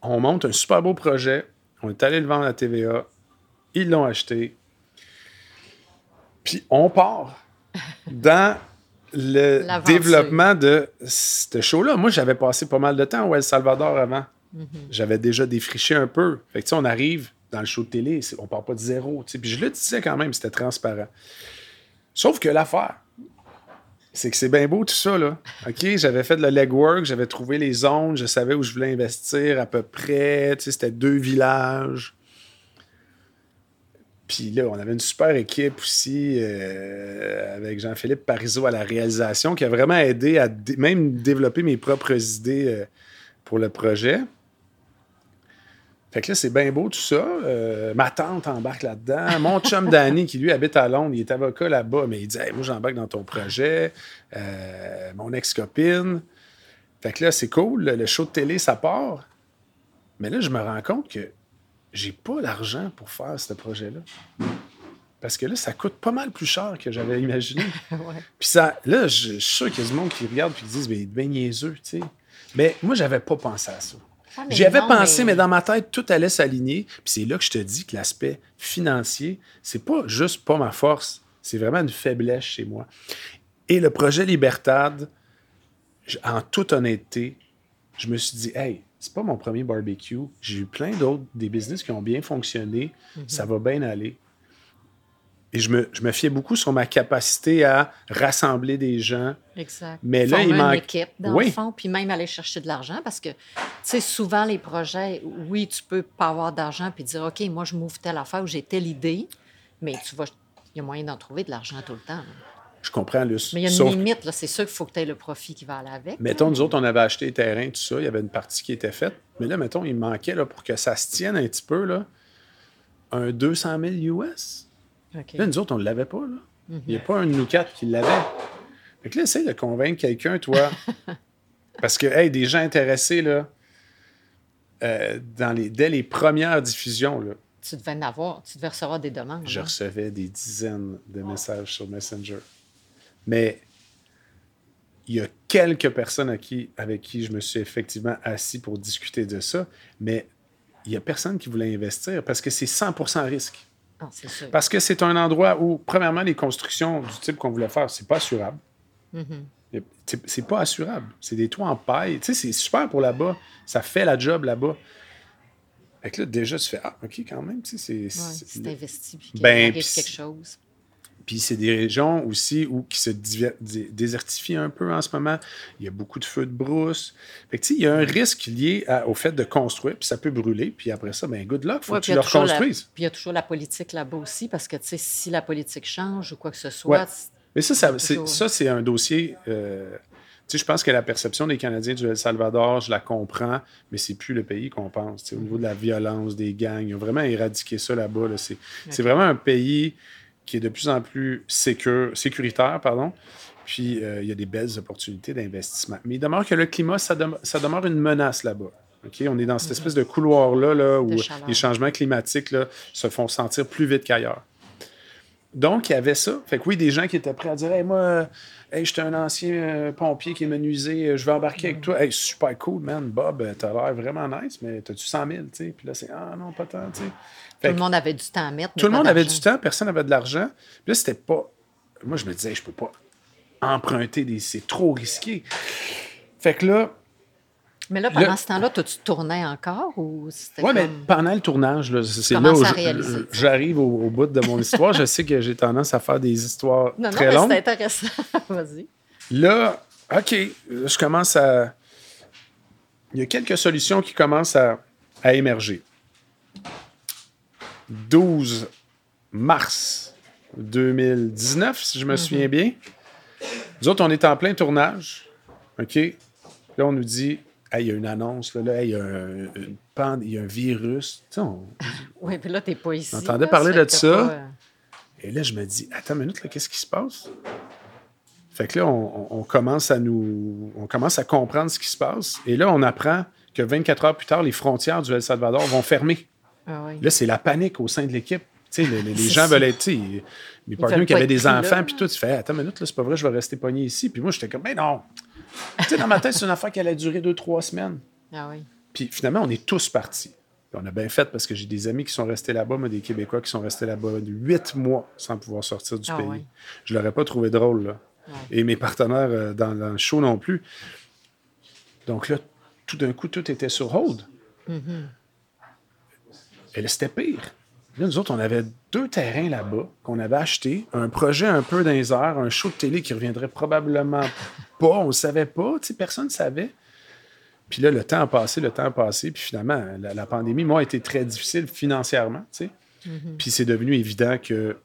on monte un super beau projet. On est allé le vendre à TVA. Ils l'ont acheté. Puis, on part dans le développement de ce show-là. Moi, j'avais passé pas mal de temps au El Salvador avant. Mhm. J'avais déjà défriché un peu. Fait que, on arrive dans le show de télé, on part pas de zéro. Puis je le disais quand même, c'était transparent. Sauf que l'affaire, c'est que c'est bien beau tout ça, là. OK, j'avais fait de la legwork, j'avais trouvé les zones, je savais où je voulais investir à peu près. C'était deux villages. Puis là, on avait une super équipe aussi euh, avec Jean-Philippe Parizeau à la réalisation qui a vraiment aidé à même développer mes propres idées euh, pour le projet. Fait que là, c'est bien beau tout ça. Euh, ma tante embarque là-dedans. Mon chum Danny, qui lui habite à Londres, il est avocat là-bas, mais il dit Moi, j'embarque dans ton projet. Euh, mon ex-copine. Fait que là, c'est cool. Le show de télé, ça part. Mais là, je me rends compte que j'ai pas l'argent pour faire ce projet-là. Parce que là, ça coûte pas mal plus cher que j'avais imaginé. Puis ça, là, je, suis sûr qu'il y a du monde qui regarde et qui disent, mais ben niaiseux, tu sais. Mais moi, j'avais pas pensé à ça. Ah, J'y avais pensé, mais... dans ma tête, tout allait s'aligner. Puis c'est là que je te dis que l'aspect financier, c'est pas juste pas ma force, c'est vraiment une faiblesse chez moi. Et le projet Libertad, en toute honnêteté, je me suis dit, hey, c'est pas mon premier barbecue. J'ai eu plein d'autres, des business qui ont bien fonctionné. Mhm. Ça va bien aller. Et je me, je me fiais beaucoup sur ma capacité à rassembler des gens. Exact. Mais là, il manque. une équipe, dans le fond, puis même aller chercher de l'argent parce que, tu sais, souvent, les projets, oui, tu peux pas avoir d'argent puis dire, OK, moi, je m'ouvre telle affaire ou j'ai telle idée, mais tu vas, il y a moyen d'en trouver de l'argent tout le temps. Je comprends, Luce. Mais il y a une limite, là. C'est sûr qu'il faut que tu aies le profit qui va aller avec. Mettons, nous autres, on avait acheté les terrains, tout ça. Il y avait une partie qui était faite. Mais là, mettons, il manquait, là, pour que ça se tienne un petit peu, là, un 200 000 US. Là, nous autres, on ne l'avait pas. Là. Il n'y a pas un de nous quatre qui l'avait. Fait que là, essaye de convaincre quelqu'un, toi. Parce que, hey, des gens intéressés, là, euh, dans les, dès les premières diffusions, là, tu devais en avoir, tu devais recevoir des demandes. Je recevais des dizaines de messages sur Messenger. Mais il y a quelques personnes avec qui je me suis effectivement assis pour discuter de ça, mais il n'y a personne qui voulait investir parce que c'est 100 risque. Ah, parce que c'est un endroit où, premièrement, les constructions du type qu'on voulait faire, c'est pas assurable. Mm-hmm. C'est pas assurable. C'est des toits en paille. Tu sais, c'est super pour là-bas. Ça fait la job là-bas. Fait que là, déjà, tu fais Ah, OK, quand même. Tu sais, c'est investi. Puis ben, quelque chose. Puis c'est des régions aussi où, qui se désertifient un peu en ce moment. Il y a beaucoup de feux de brousse. Fait que, il y a un risque lié au fait de construire, puis ça peut brûler. Puis après ça, ben good luck, il faut que tu le reconstruises. Puis il y a toujours la politique là-bas aussi, parce que si la politique change ou quoi que ce soit... Mais ça, ça, c'est un dossier... Euh, je pense que la perception des Canadiens du El Salvador, je la comprends, mais c'est plus le pays qu'on pense. Au niveau de la violence, des gangs, ils ont vraiment éradiqué ça là-bas. C'est vraiment un pays qui est de plus en plus sécuritaire. Pardon. Puis, euh, il y a des belles opportunités d'investissement. Mais il demeure que le climat, ça, demeure une menace là-bas. On est dans cette mhm. espèce de couloir-là là, où les changements climatiques là, se font sentir plus vite qu'ailleurs. Donc, il y avait ça. Fait que oui, des gens qui étaient prêts à dire Hey, moi, hey, j'étais un ancien euh, pompier qui est menuisé, euh, je vais embarquer avec mhm. toi. Hey, super cool, man. Bob, t'as l'air vraiment nice, mais t'as-tu 100 000, tu sais? Puis là, c'est Ah non, pas tant, tu Tout le monde avait du temps à mettre. Tout le monde avait du temps, personne n'avait de l'argent. Puis là, c'était pas. Moi, je me disais, je peux pas emprunter des. C'est trop risqué. Fait que là. Mais là, pendant ce temps-là, tu tournais encore ou c'était. Oui, mais pendant le tournage, c'est là où j'arrive au, bout de mon histoire. je sais que j'ai tendance à faire des histoires non, très non, longues. C'est intéressant. Vas-y. Là, OK, je commence à. Il y a quelques solutions qui commencent à, à émerger. 12 mars 2019, si je me souviens mhm. bien. Nous autres, on est en plein tournage. OK? Là, on nous dit il y a une annonce, là, il, y a un, il y a un virus. Oui, puis là, tu n'es pas ici. On entendait parler de ça. Euh, Et là, je me dis Attends une minute, qu'est-ce qui se passe? Fait que là, on, commence à nous. On commence à comprendre ce qui se passe. Et là, on apprend que 24 heures plus tard, les frontières du El Salvador vont fermer. Ah là, c'est la panique au sein de l'équipe. Les, les, gens veulent être. Mes partenaires qui avaient des enfants, puis tout, tu fais Attends une minute, c'est pas vrai, je vais rester pogné ici. Puis moi, j'étais comme Ben non Dans ma tête, c'est une affaire qui allait durer deux, trois semaines. Ah oui. Puis finalement, on est tous partis. on a bien fait parce que j'ai des amis qui sont restés là-bas, mais des Québécois qui sont restés là-bas huit mois sans pouvoir sortir du ah pays. Je ne l'aurais pas trouvé drôle. Là. Et mes partenaires euh, dans, le show non plus. Donc là, tout d'un coup, tout était sur hold. Mm-hmm. C'était pire. Là, nous autres, on avait deux terrains là-bas qu'on avait achetés, un projet un peu dans un show de télé qui reviendrait probablement pas, on ne savait pas, personne ne savait. Puis là, le temps a passé, le temps a passé, puis finalement, la, pandémie, moi, a été très difficile financièrement, tu mm-hmm. Puis c'est devenu évident que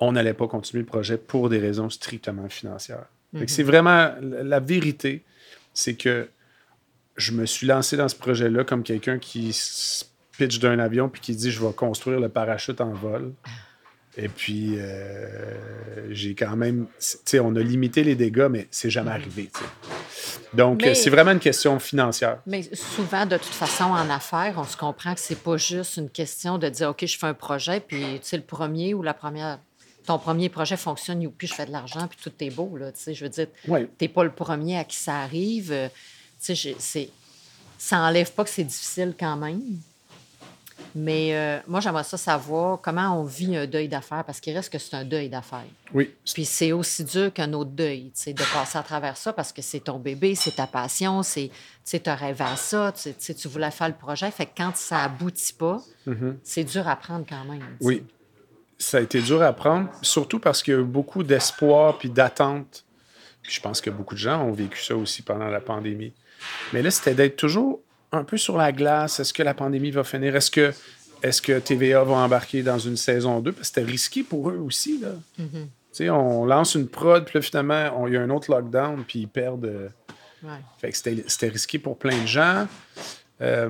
on n'allait pas continuer le projet pour des raisons strictement financières. Mm-hmm. C'est vraiment la vérité, c'est que je me suis lancé dans ce projet-là comme quelqu'un qui pitch d'un avion puis qui dit je vais construire le parachute en vol. Et puis, euh, j'ai quand même. Tu sais, on a limité les dégâts, mais c'est jamais arrivé. Donc, Mais- c'est vraiment une question financière. Mais souvent, de toute façon, en affaires, on se comprend que c'est pas juste une question de dire, OK, je fais un projet, puis tu sais, le premier ou la première, ton premier projet fonctionne, ou puis je fais de l'argent, puis tout est beau, là. Tu sais, je veux dire, Oui. t'es pas le premier à qui ça arrive. Euh, Tu sais, c'est... ça enlève pas que c'est difficile quand même. Mais euh, moi, j'aimerais ça savoir comment on vit un deuil d'affaires, parce qu'il reste que c'est un deuil d'affaires. Oui. Puis c'est aussi dur qu'un autre deuil, tu sais, de passer à travers ça parce que c'est ton bébé, c'est ta passion, c'est, tu sais, tu rêvé à ça, tu sais, tu voulais faire le projet. Fait que quand ça aboutit pas, c'est dur à prendre quand même. Mm-hmm. Oui. Ça a été dur à prendre, surtout parce qu'il y a eu beaucoup d'espoir puis d'attente. Puis je pense que beaucoup de gens ont vécu ça aussi pendant la pandémie. Mais là, c'était d'être toujours un peu sur la glace. Est-ce que la pandémie va finir? Est-ce que, est que TVA va embarquer dans une saison 2? Parce que c'était risqué pour eux aussi. Là. Sais, on lance une prod, puis là, finalement, on- il y a un autre lockdown, puis ils perdent. euh, Ouais. fait que c'était risqué pour plein de gens. Euh,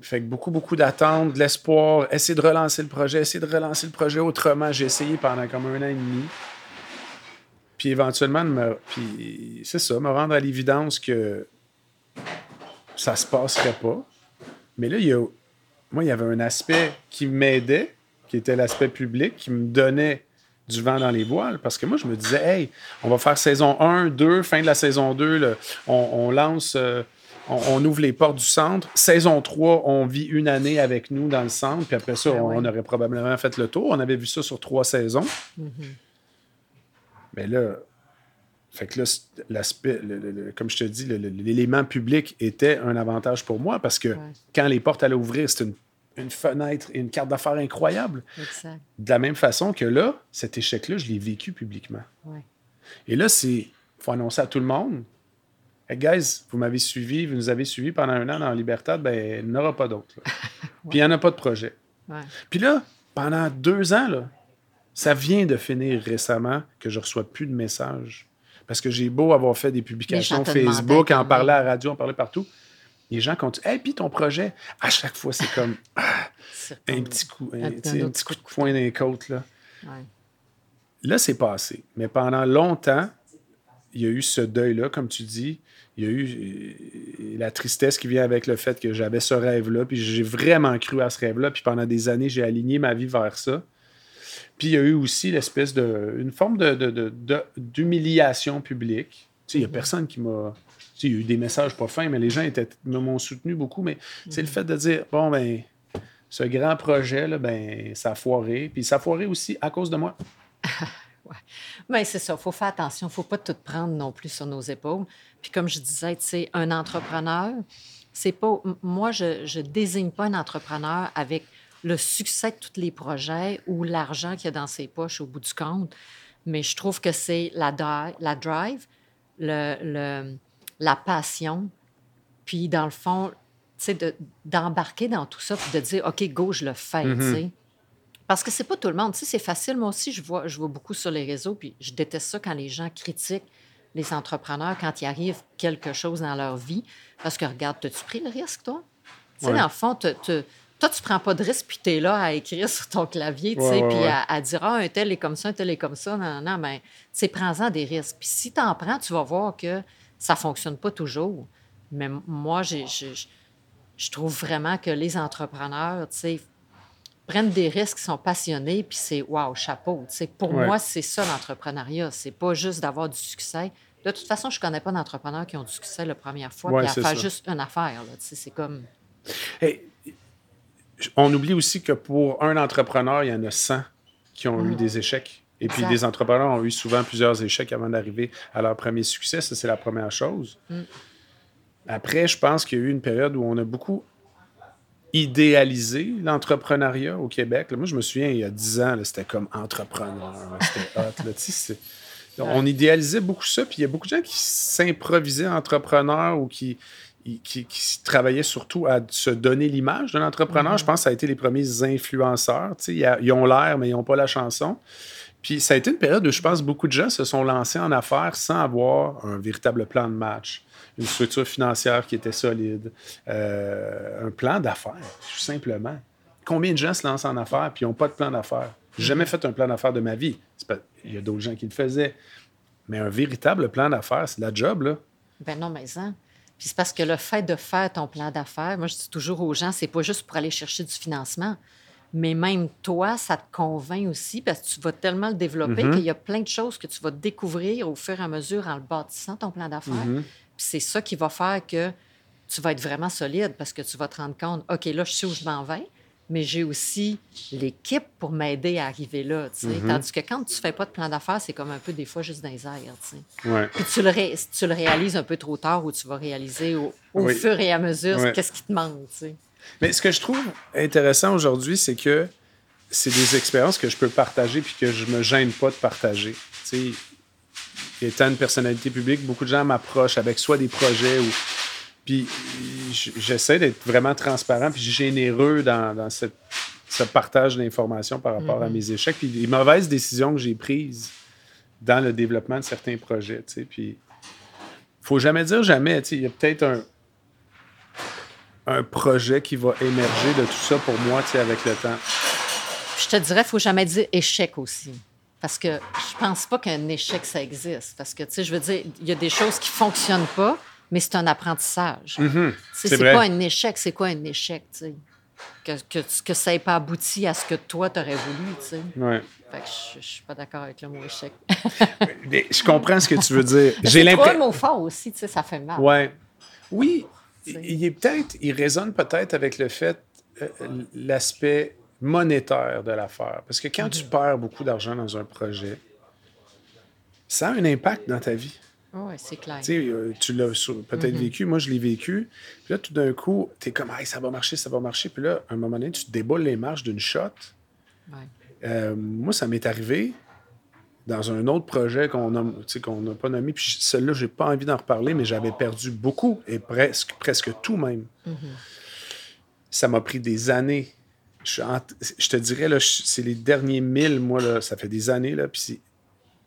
fait que beaucoup, beaucoup d'attentes, de l'espoir, essayer de relancer le projet, essayer de relancer le projet autrement. J'ai essayé pendant comme un an et demi. Puis éventuellement, me, puis c'est ça, me rendre à l'évidence que ça se passerait pas. Mais là, il y a, moi, il y avait un aspect qui m'aidait, qui était l'aspect public, qui me donnait du vent dans les voiles. Parce que moi, je me disais, hey, on va faire saison 1, 2, fin de la saison 2, là, on, on lance, euh, on, on ouvre les portes du centre. Saison 3, on vit une année avec nous dans le centre, puis après ça, Ben on, oui. on aurait probablement fait le tour. On avait vu ça sur trois saisons. Mais là, fait que là, l'aspect, le- le- le- comme je te dis, l'élément public était un avantage pour moi parce que Ouais. quand les portes allaient ouvrir, c'était une, une fenêtre et une carte d'affaires incroyable. Exact. De la même façon que là, cet échec-là, je l'ai vécu publiquement. Ouais. Et là, c'est faut annoncer à tout le monde. Hey guys, vous m'avez suivi, vous nous avez suivis pendant un an dans Libertad, ben, il n'y en aura pas d'autres. là. Puis il n'y en a pas de projet. Ouais. Puis là, pendant deux ans, là, ça vient de finir récemment que je reçois plus de messages. Parce que j'ai beau avoir fait des publications Facebook, en quand parler à la radio, en parler partout. Les gens continuent. Hey, puis ton projet, à chaque fois, c'est comme ah, un petit coup, Un- tu petit coup de poing dans les côtes. Là, Ouais. là c'est passé. Mais pendant longtemps, il y a eu ce deuil-là, comme tu dis. Il y a eu euh, la tristesse qui vient avec le fait que j'avais ce rêve-là, puis j'ai vraiment cru à ce rêve-là, puis pendant des années, j'ai aligné ma vie vers ça. Puis il y a eu aussi l'espèce de. une forme de, de- de- de- d'humiliation publique. Tu sais, il n'y a personne qui m'a. Tu sais, il y a eu des messages pas fins, mais les gens étaient, m'ont soutenu beaucoup. Mais c'est le fait de dire bon, ben, ce grand projet-là, ben, ça a foiré. Puis ça a foiré aussi à cause de moi. Mais c'est ça, il faut faire attention, il ne faut pas tout prendre non plus sur nos épaules. Puis comme je disais, tu sais, un entrepreneur, c'est pas. Moi, je ne désigne pas un entrepreneur avec le succès de tous les projets ou l'argent qu'il y a dans ses poches au bout du compte, mais je trouve que c'est la, dri- la drive, le, le- la passion, puis dans le fond, tu sais, de- d'embarquer dans tout ça, puis de dire, OK, go, je le fais, tu sais. Parce que c'est pas tout le monde. Tu sais, c'est facile. Moi aussi, je vois, je vois beaucoup sur les réseaux, puis je déteste ça quand les gens critiquent les entrepreneurs quand il arrive quelque chose dans leur vie. Parce que, regarde, t'as-tu pris le risque, toi? Tu sais, Ouais. dans le fond, toi, tu prends pas de risque, puis t'es là à écrire sur ton clavier, tu sais, ouais, puis ouais. à, à dire, ah, un tel est comme ça, un tel est comme ça. Non, non, mais, tu sais, prends-en des risques. Puis si t'en prends, tu vas voir que ça fonctionne pas toujours. Mais moi, j'ai- je trouve vraiment que les entrepreneurs, tu sais, prennent des risques, sont passionnés, puis c'est wow, chapeau. Tu sais, pour moi, c'est ça l'entrepreneuriat. C'est pas juste d'avoir du succès. De toute façon, je connais pas d'entrepreneurs qui ont du succès la première fois, puis à faire ça. juste une affaire. Tu sais, c'est comme. Hey, on oublie aussi que pour un entrepreneur, il y en a 100 qui ont eu des échecs. Et puis, des entrepreneurs ont eu souvent plusieurs échecs avant d'arriver à leur premier succès. Ça, c'est la première chose. Après, je pense qu'il y a eu une période où on a beaucoup idéalisé l'entrepreneuriat au Québec. Là, moi, je me souviens, il y a 10 ans, c'était comme entrepreneur. C'était hot. là, On idéalisait beaucoup ça. Puis il y a beaucoup de gens qui s'improvisaient entrepreneurs ou qui, qui, qui travaillaient surtout à se donner l'image d'un entrepreneur. Je pense que ça a été les premiers influenceurs. Ils ils ont l'air, mais ils n'ont pas la chanson. Puis ça a été une période où je pense beaucoup de gens se sont lancés en affaires sans avoir un véritable plan de match, une structure financière qui était solide, euh, un plan d'affaires, tout simplement. Combien de gens se lancent en affaires puis n'ont pas de plan d'affaires? J'ai jamais fait un plan d'affaires de ma vie. Pas- Il y a d'autres gens qui le faisaient. Mais un véritable plan d'affaires, c'est de la job, là. Ben non, mais ça. Puis c'est parce que le fait de faire ton plan d'affaires, moi, je dis toujours aux gens, c'est pas juste pour aller chercher du financement. Mais même toi, ça te convainc aussi parce que tu vas tellement le développer Mhm. qu'il y a plein de choses que tu vas découvrir au fur et à mesure en le bâtissant, ton plan d'affaires. Mhm. Puis c'est ça qui va faire que tu vas être vraiment solide parce que tu vas te rendre compte, OK, là, je sais où je m'en vais, mais j'ai aussi l'équipe pour m'aider à arriver là. sais. Mhm. Tandis que quand tu fais pas de plan d'affaires, c'est comme un peu des fois juste dans les airs. Ouais. Puis tu le, ré- tu le réalises un peu trop tard ou tu vas réaliser au, au Oui. fur et à mesure Ouais. qu'est-ce qui te manque. tu sais. Mais ce que je trouve intéressant aujourd'hui, c'est que c'est des expériences que je peux partager puis que je me gêne pas de partager. Tu sais, étant une personnalité publique, beaucoup de gens m'approchent avec soit des projets ou. Puis j'essaie d'être vraiment transparent puis généreux dans, dans cette- ce partage d'informations par rapport à mes échecs puis les mauvaises décisions que j'ai prises dans le développement de certains projets. Tu sais, puis faut jamais dire jamais. Tu sais, il y a peut-être un, un projet qui va émerger de tout ça pour moi, tu sais, avec le temps. Je te dirais, il faut jamais dire échec aussi. Parce que je pense pas qu'un échec, ça existe. Parce que, tu sais, je veux dire, il y a des choses qui fonctionnent pas, mais c'est un apprentissage. Mhm. c'est pas un échec, c'est quoi un échec, tu sais? Que, que, que ça n'ait pas abouti à ce que toi, tu aurais voulu, tu sais? Ouais. Fait que je, je suis pas d'accord avec le mot échec. Mais je comprends ce que tu veux dire. J'ai l'impression. mot fort aussi, tu sais, ça fait mal. Ouais. Oui, il est peut-être, il résonne peut-être avec le fait, euh, l'aspect monétaire de l'affaire. Parce que quand tu perds beaucoup d'argent dans un projet, ça a un impact dans ta vie. Oui, c'est clair. Tu euh, tu l'as peut-être vécu, moi je l'ai vécu. Puis là, tout d'un coup, tu es comme, hey, ça va marcher, ça va marcher. Puis là, à un moment donné, tu te déboules les marches d'une shot. Ouais. Euh, moi, ça m'est arrivé dans un autre projet qu'on qu'on n'a pas nommé. Puis celui-là, j'ai pas envie d'en reparler, mais j'avais perdu beaucoup et presque, presque tout même. Ça m'a pris des années. Je, suis en- je te dirais, c'est les derniers mille, moi, là, ça fait des années, là, puis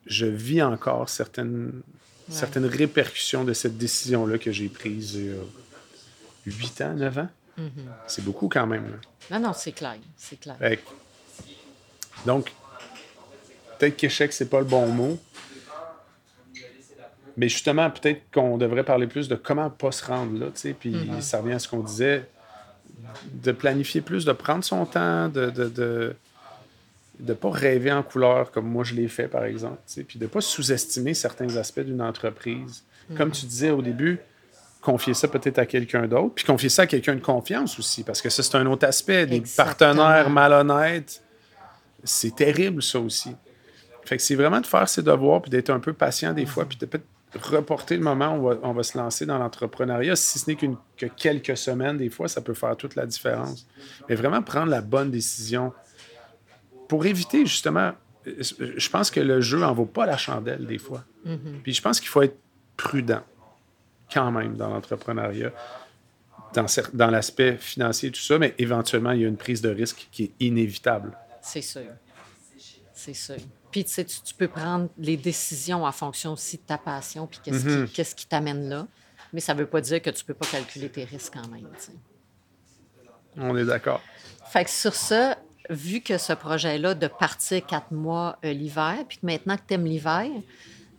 je vis encore certaines, certaines répercussions de cette décision-là que j'ai prise il y a 8 ans, 9 ans. C'est beaucoup quand même. là. Non, non, c'est clair. C'est clair. Fait donc, peut-être qu'échec, c'est pas le bon mot. Mais justement, peut-être qu'on devrait parler plus de comment pas se rendre là, tu sais. Puis ça revient à ce qu'on disait, de planifier plus, de prendre son temps, de de, de, de pas rêver en couleur comme moi je l'ai fait, par exemple. Puis de pas sous-estimer certains aspects d'une entreprise. Comme tu disais au début, confier ça peut-être à quelqu'un d'autre, puis confier ça à quelqu'un de confiance aussi, parce que ça, c'est un autre aspect. Des Exactement. partenaires malhonnêtes, c'est terrible, ça aussi. Fait que c'est vraiment de faire ses devoirs, puis d'être un peu patient des fois, puis de peut-être reporter le moment où on va, on va se lancer dans l'entrepreneuriat, si ce n'est qu'une- que quelques semaines, des fois, ça peut faire toute la différence. Mais vraiment prendre la bonne décision pour éviter, justement, je pense que le jeu en vaut pas la chandelle, des fois. Puis je pense qu'il faut être prudent quand même dans l'entrepreneuriat, dans, l'aspect financier tout ça, mais éventuellement, il y a une prise de risque qui est inévitable. C'est sûr. C'est sûr. Puis, tu sais, tu, peux prendre les décisions en fonction aussi de ta passion, puis qu'est-ce Mm-hmm. qui, qui t'amène là. Mais ça ne veut pas dire que tu ne peux pas calculer tes risques quand même. On est d'accord. Fait que sur ça, vu que ce projet-là de partir quatre mois euh, l'hiver, puis que maintenant que tu aimes l'hiver,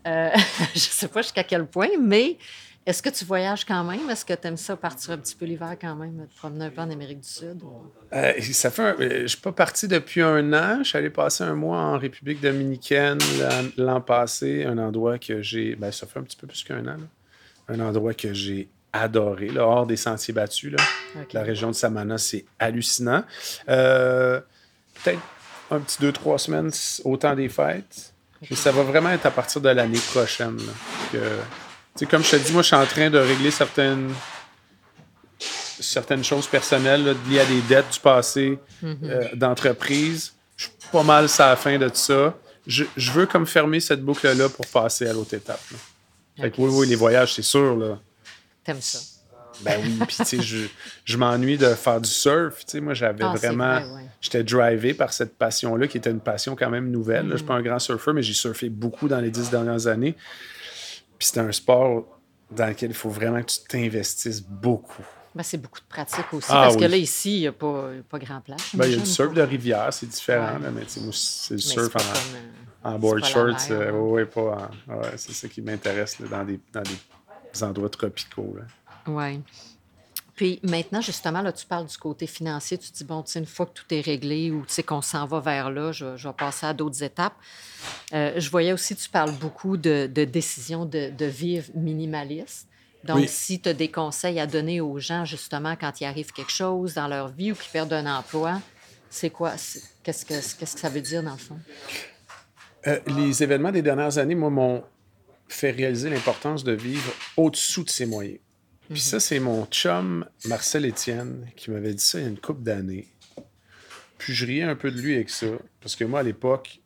euh, je sais pas jusqu'à quel point, mais est-ce que tu voyages quand même? Est-ce que tu aimes ça partir un petit peu l'hiver quand même, te promener un peu en Amérique du Sud? ou- Euh, ça fait un- euh, je suis pas parti depuis un an. Je suis allé passer un mois en République dominicaine l'an- passé, un endroit que j'ai. Ben, ça fait un petit peu plus qu'un an. là. Un endroit que j'ai adoré, là, hors des sentiers battus. Là. La région de Samana, c'est hallucinant. Euh, Peut-être un petit deux, trois semaines au temps des fêtes. Mais ça va vraiment être à partir de l'année prochaine. là, que- tu sais, comme je te dis, moi, je suis en train de régler certaines, certaines choses personnelles là, liées à des dettes du passé euh, d'entreprise. Je suis pas mal à la fin de ça. Je, je veux comme fermer cette boucle-là pour passer à l'autre étape. là. Fait que oui, oui, les voyages, c'est sûr. Là. T'aimes ça? Ben oui, puis tu sais, je, je m'ennuie de faire du surf. Tu sais, moi, j'avais Ah, c'est vraiment. vrai, ouais. J'étais drivé par cette passion-là, qui était une passion quand même nouvelle. là. Je suis pas un grand surfeur, mais j'ai surfé beaucoup dans les dix dernières années. Puis c'était un sport dans lequel il faut vraiment que tu t'investisses beaucoup. Ben, c'est beaucoup de pratique aussi, Ah, parce que là, ici, il n'y a pas, pas grand place. Ben, il y a du surf de rivière, c'est différent, Ouais. là, mais tu sais, moi, c'est le surf c'est pas en, comme, euh, en board c'est shorts. euh, hein. ouais, ouais, pas en- ouais, c'est ça qui m'intéresse là, dans des, dans des endroits tropicaux. Oui. Puis maintenant, justement, là, tu parles du côté financier. Tu te dis, bon, tu sais, une fois que tout est réglé ou tu sais qu'on s'en va vers là, je, vais passer à d'autres étapes. Euh, je voyais aussi, tu parles beaucoup de, de décisions de, de, vivre minimaliste. Donc, si tu as des conseils à donner aux gens, justement, quand il arrive quelque chose dans leur vie ou qu'ils perdent un emploi, c'est quoi? Qu'est-ce que, qu'est-ce que ça veut dire, dans le fond? Euh, les événements des dernières années, moi, m'ont fait réaliser l'importance de vivre au-dessous de ses moyens. Puis ça, c'est mon chum Marcel Étienne qui m'avait dit ça il y a une couple d'années. Puis je riais un peu de lui avec ça. Parce que moi, à l'époque,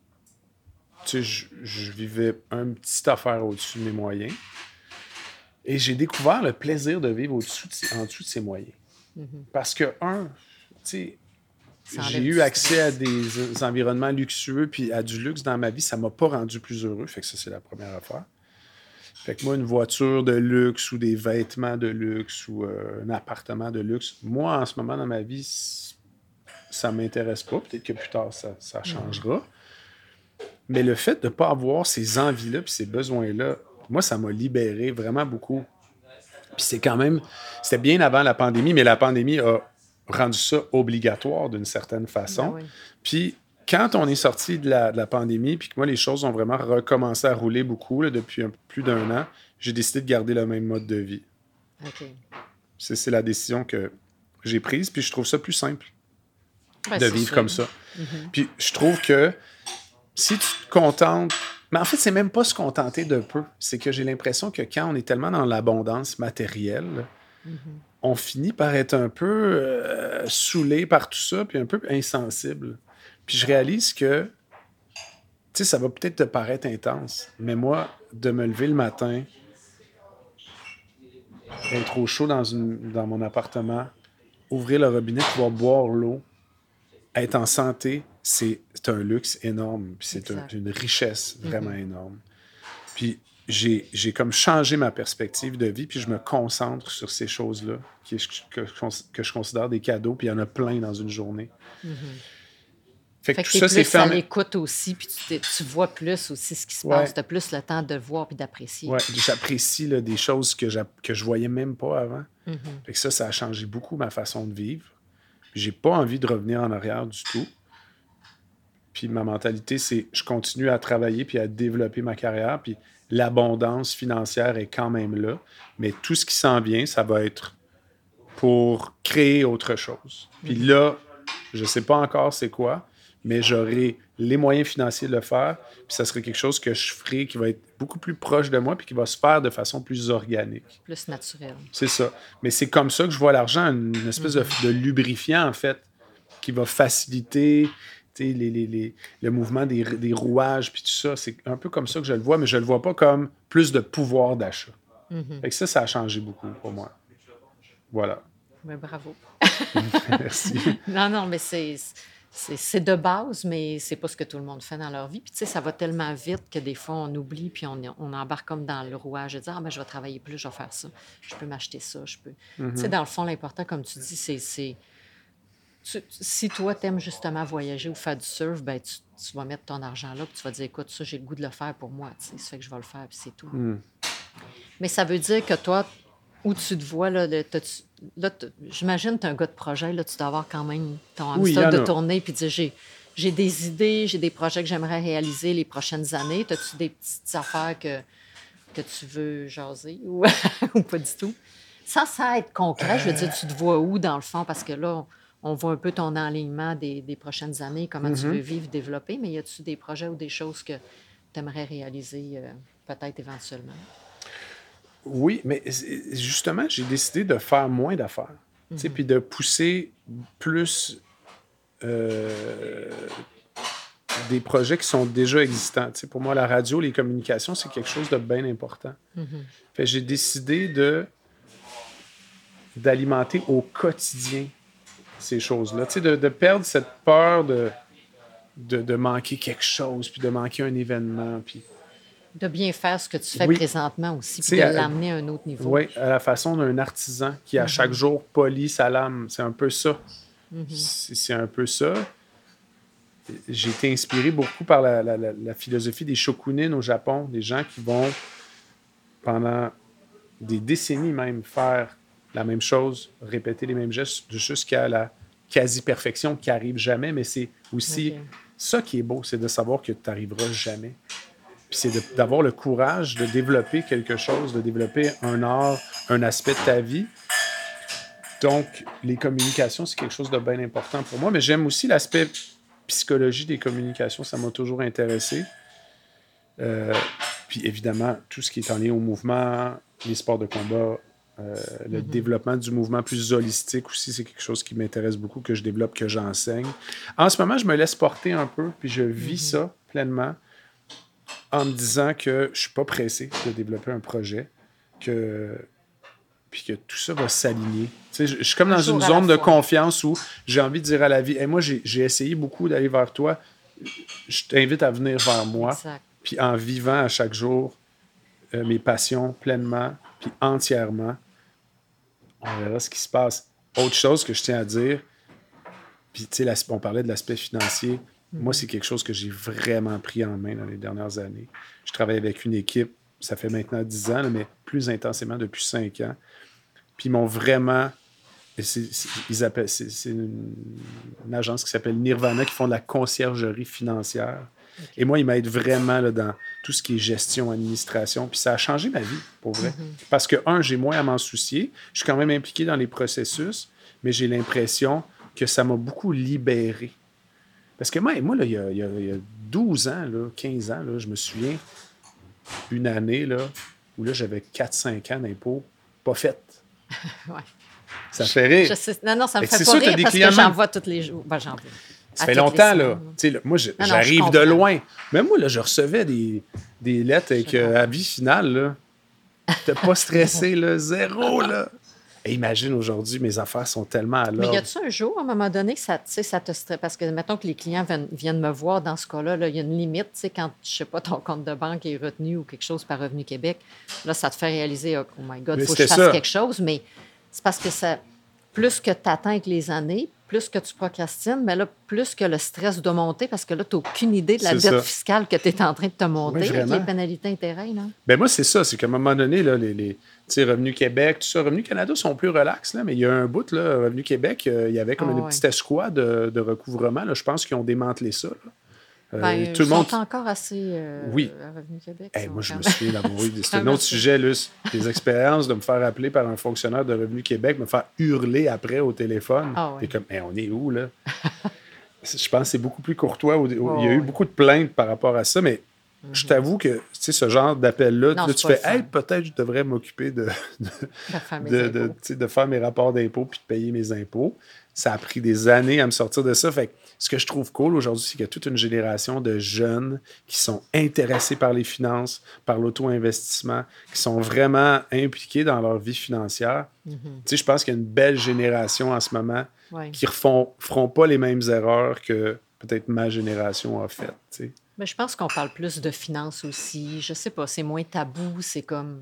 tu sais, je, vivais un petit affaire au-dessus de mes moyens. Et j'ai découvert le plaisir de vivre au-dessous en dessous de ses moyens. Mm-hmm. Parce que, un, tu sais, j'ai eu accès à des environnements luxueux puis à du luxe dans ma vie. Ça m'a pas rendu plus heureux. Fait que ça, c'est la première affaire. Fait que moi, une voiture de luxe ou des vêtements de luxe ou euh, un appartement de luxe, moi, en ce moment dans ma vie, ça ne m'intéresse pas. Peut-être que plus tard, ça, ça changera. Mais le fait de ne pas avoir ces envies-là et ces besoins-là, moi, ça m'a libéré vraiment beaucoup. Puis c'est quand même, c'était bien avant la pandémie, mais la pandémie a rendu ça obligatoire d'une certaine façon. Ben puis quand on est sorti de la, pandémie, puis que moi, les choses ont vraiment recommencé à rouler beaucoup depuis plus d'un an, j'ai décidé de garder le même mode de vie. C'est la décision que j'ai prise, puis je trouve ça plus simple ben, de vivre comme ça. Mm-hmm. Puis je trouve que si tu te contentes, mais en fait, c'est même pas se contenter de peu. C'est que j'ai l'impression que quand on est tellement dans l'abondance matérielle, mm-hmm. on finit par être un peu euh, saoulé par tout ça, puis un peu insensible. Puis je réalise que, tu sais, ça va peut-être te paraître intense, mais moi, de me lever le matin, être au chaud dans, une, dans mon appartement, ouvrir le robinet, pouvoir boire l'eau, être en santé, c'est un luxe énorme. Puis c'est une richesse vraiment mm-hmm. énorme. Puis j'ai comme changé ma perspective de vie, puis je me concentre sur ces choses-là que, que, que, je considère des cadeaux, puis il y en a plein dans une journée. Mm-hmm. Fait que, tout ça, c'est fermé. l'écoute aussi, puis tu, vois plus aussi ce qui se passe. Tu as plus le temps de voir puis d'apprécier. Oui, j'apprécie des choses que, que je voyais même pas avant. Mm-hmm. Fait que ça, ça a changé beaucoup ma façon de vivre. J'ai pas envie de revenir en arrière du tout. Puis ma mentalité, c'est je continue à travailler puis à développer ma carrière. Puis l'abondance financière est quand même là. Mais tout ce qui s'en vient, ça va être pour créer autre chose. Puis mm-hmm. là, je sais pas encore c'est quoi, mais j'aurai les moyens financiers de le faire. Puis ça serait quelque chose que je ferai qui va être beaucoup plus proche de moi puis qui va se faire de façon plus organique. Plus naturelle. C'est ça. Mais c'est comme ça que je vois l'argent, une, espèce de, de, lubrifiant, en fait, qui va faciliter les, les, les, le mouvement des, des rouages puis tout ça. C'est un peu comme ça que je le vois, mais je le vois pas comme plus de pouvoir d'achat. Mm ça, ça a changé beaucoup pour moi. Voilà. Mais bravo. Merci. non, non, mais c'est c'est de base, mais c'est pas ce que tout le monde fait dans leur vie. Puis, tu sais, ça va tellement vite que des fois, on oublie, puis on, on embarque comme dans le rouage de dire, ah, ben, je vais travailler plus, je vais faire ça, je peux m'acheter ça, je peux. Tu sais, mm-hmm. dans le fond, l'important, comme tu dis, c'est. Si toi, tu aimes justement voyager ou faire du surf, ben, tu, tu vas mettre ton argent là, puis tu vas dire, écoute, ça, j'ai le goût de le faire pour moi, tu sais, ça fait que je vais le faire, puis c'est tout. Mm. Mais ça veut dire que toi, où tu te vois, là, là j'imagine que tu es un gars de projet, là, tu dois avoir quand même ton oui, de tourner puis dire j'ai, j'ai des idées, j'ai des projets que j'aimerais réaliser les prochaines années. As-tu des petites affaires que, que tu veux jaser ou, pas du tout? Sans ça être concret, je veux dire, tu te vois où dans le fond? Parce que là, on voit un peu ton enlignement des, des prochaines années, comment tu mm-hmm. veux vivre, développer, mais y a-tu des projets ou des choses que tu aimerais réaliser euh, peut-être éventuellement? Oui, mais justement, j'ai décidé de faire moins d'affaires. Mhm. Puis de pousser plus euh, des projets qui sont déjà existants. pour moi, la radio, les communications, c'est quelque chose de bien important. Mhm. j'ai décidé de d'alimenter au quotidien ces choses-là. De, de perdre cette peur de, de, de, manquer quelque chose, puis de manquer un événement. Puis de bien faire ce que tu fais présentement aussi, puis de l'amener à un autre niveau. Oui, à la façon d'un artisan qui, à chaque mhm. jour, polie sa lame. C'est un peu ça. Mhm. C'est un peu ça. J'ai été inspiré beaucoup par la, la, philosophie des shokunin au Japon, des gens qui vont, pendant des décennies même faire la même chose, répéter les mêmes gestes jusqu'à la quasi-perfection qui arrive jamais, mais c'est aussi ça qui est beau, c'est de savoir que tu n'arriveras jamais. Puis c'est d'avoir le courage de développer quelque chose, de développer un art, un aspect de ta vie. Donc, les communications, c'est quelque chose de bien important pour moi, mais j'aime aussi l'aspect psychologie des communications, ça m'a toujours intéressé. Euh, puis évidemment, tout ce qui est en lien au mouvement, les sports de combat, euh, le mhm. développement du mouvement plus holistique aussi, c'est quelque chose qui m'intéresse beaucoup, que je développe, que j'enseigne. En ce moment, je me laisse porter un peu, puis je vis mhm. ça pleinement en me disant que je suis pas pressé de développer un projet, que puis que tout ça va s'aligner. Je, je suis comme dans une zone de confiance où j'ai envie de dire à la vie, et moi, j'ai essayé beaucoup d'aller vers toi, je t'invite à venir vers moi, puis en vivant à chaque jour euh, mes passions pleinement, puis entièrement, on verra ce qui se passe. Autre chose que je tiens à dire, puis tu sais, on parlait de l'aspect financier. Moi, c'est quelque chose que j'ai vraiment pris en main dans les dernières années. Je travaille avec une équipe, ça fait maintenant dix ans, mais plus intensément depuis cinq ans. Puis ils m'ont vraiment. C'est une, agence qui s'appelle Nirvana qui font de la conciergerie financière. Et moi, ils m'aident vraiment là, dans tout ce qui est gestion, administration. Puis ça a changé ma vie, pour vrai. Mm-hmm. Parce que, un, j'ai moins à m'en soucier. Je suis quand même impliqué dans les processus, mais j'ai l'impression que ça m'a beaucoup libéré parce que moi, moi là, il, y a, 12 ans, là, 15 ans, là, je me souviens, une année là, où là, j'avais 4-5 ans d'impôts pas faites. ouais. Ça fait rire. non, non, ça me fait pas rire parce que j'en vois tous les jours. Ben, j'en vois. Ça fait longtemps, là. là. Moi, j'arrive de loin. Mais moi, là, je recevais des, des lettres avec euh, avis final, là. T'es pas stressé, là. Zéro, là. Et imagine aujourd'hui, mes affaires sont tellement à l'ordre. Mais y a-tu un jour, à un moment donné, que ça, ça te stresse? Parce que, mettons que les clients viennent, me voir dans ce cas-là, il y a une limite, tu sais, quand, je sais pas, ton compte de banque est retenu ou quelque chose par Revenu Québec, là, ça te fait réaliser, oh, oh my God, il faut que je fasse quelque chose. Mais c'est parce que ça, plus que tu attends avec les années, plus que tu procrastines, mais là, plus que le stress doit monter parce que là, tu n'as aucune idée de la dette fiscale que tu es en train de te monter avec les pénalités intérêts. Là. Ben moi, c'est ça. C'est qu'à un moment donné, là, les, les Revenu Québec, tout ça, Revenu Canada sont plus relax, là, mais il y a un bout, là, Revenu Québec, euh, il y avait comme ah une petite escouade de, recouvrement. Là, je pense qu'ils ont démantelé ça. Ben, tout le monde. encore assez euh, oui. à Revenu Québec. moi, je me souviens d'avoir eu. C'est un autre sujet, Luce. Des expériences de me faire appeler par un fonctionnaire de Revenu Québec, me faire hurler après au téléphone. Ah, Et comme, on est où, là? je pense que c'est beaucoup plus courtois. il y a eu beaucoup de plaintes par rapport à ça, mais je mhm. t'avoue que tu sais, ce genre d'appel-là, tu fais Hey, peut-être je devrais m'occuper de, de, faire mes rapports d'impôts puis de payer mes impôts. Ça a pris des années à me sortir de ça. Fait ce que je trouve cool aujourd'hui, c'est qu'il y a toute une génération de jeunes qui sont intéressés par les finances, par l'auto-investissement, qui sont vraiment impliqués dans leur vie financière. Mhm. Je pense qu'il y a une belle génération en ce moment qui ne feront pas les mêmes erreurs que peut-être ma génération a faites. Mais je pense qu'on parle plus de finances aussi. Je sais pas, c'est moins tabou. C'est comme.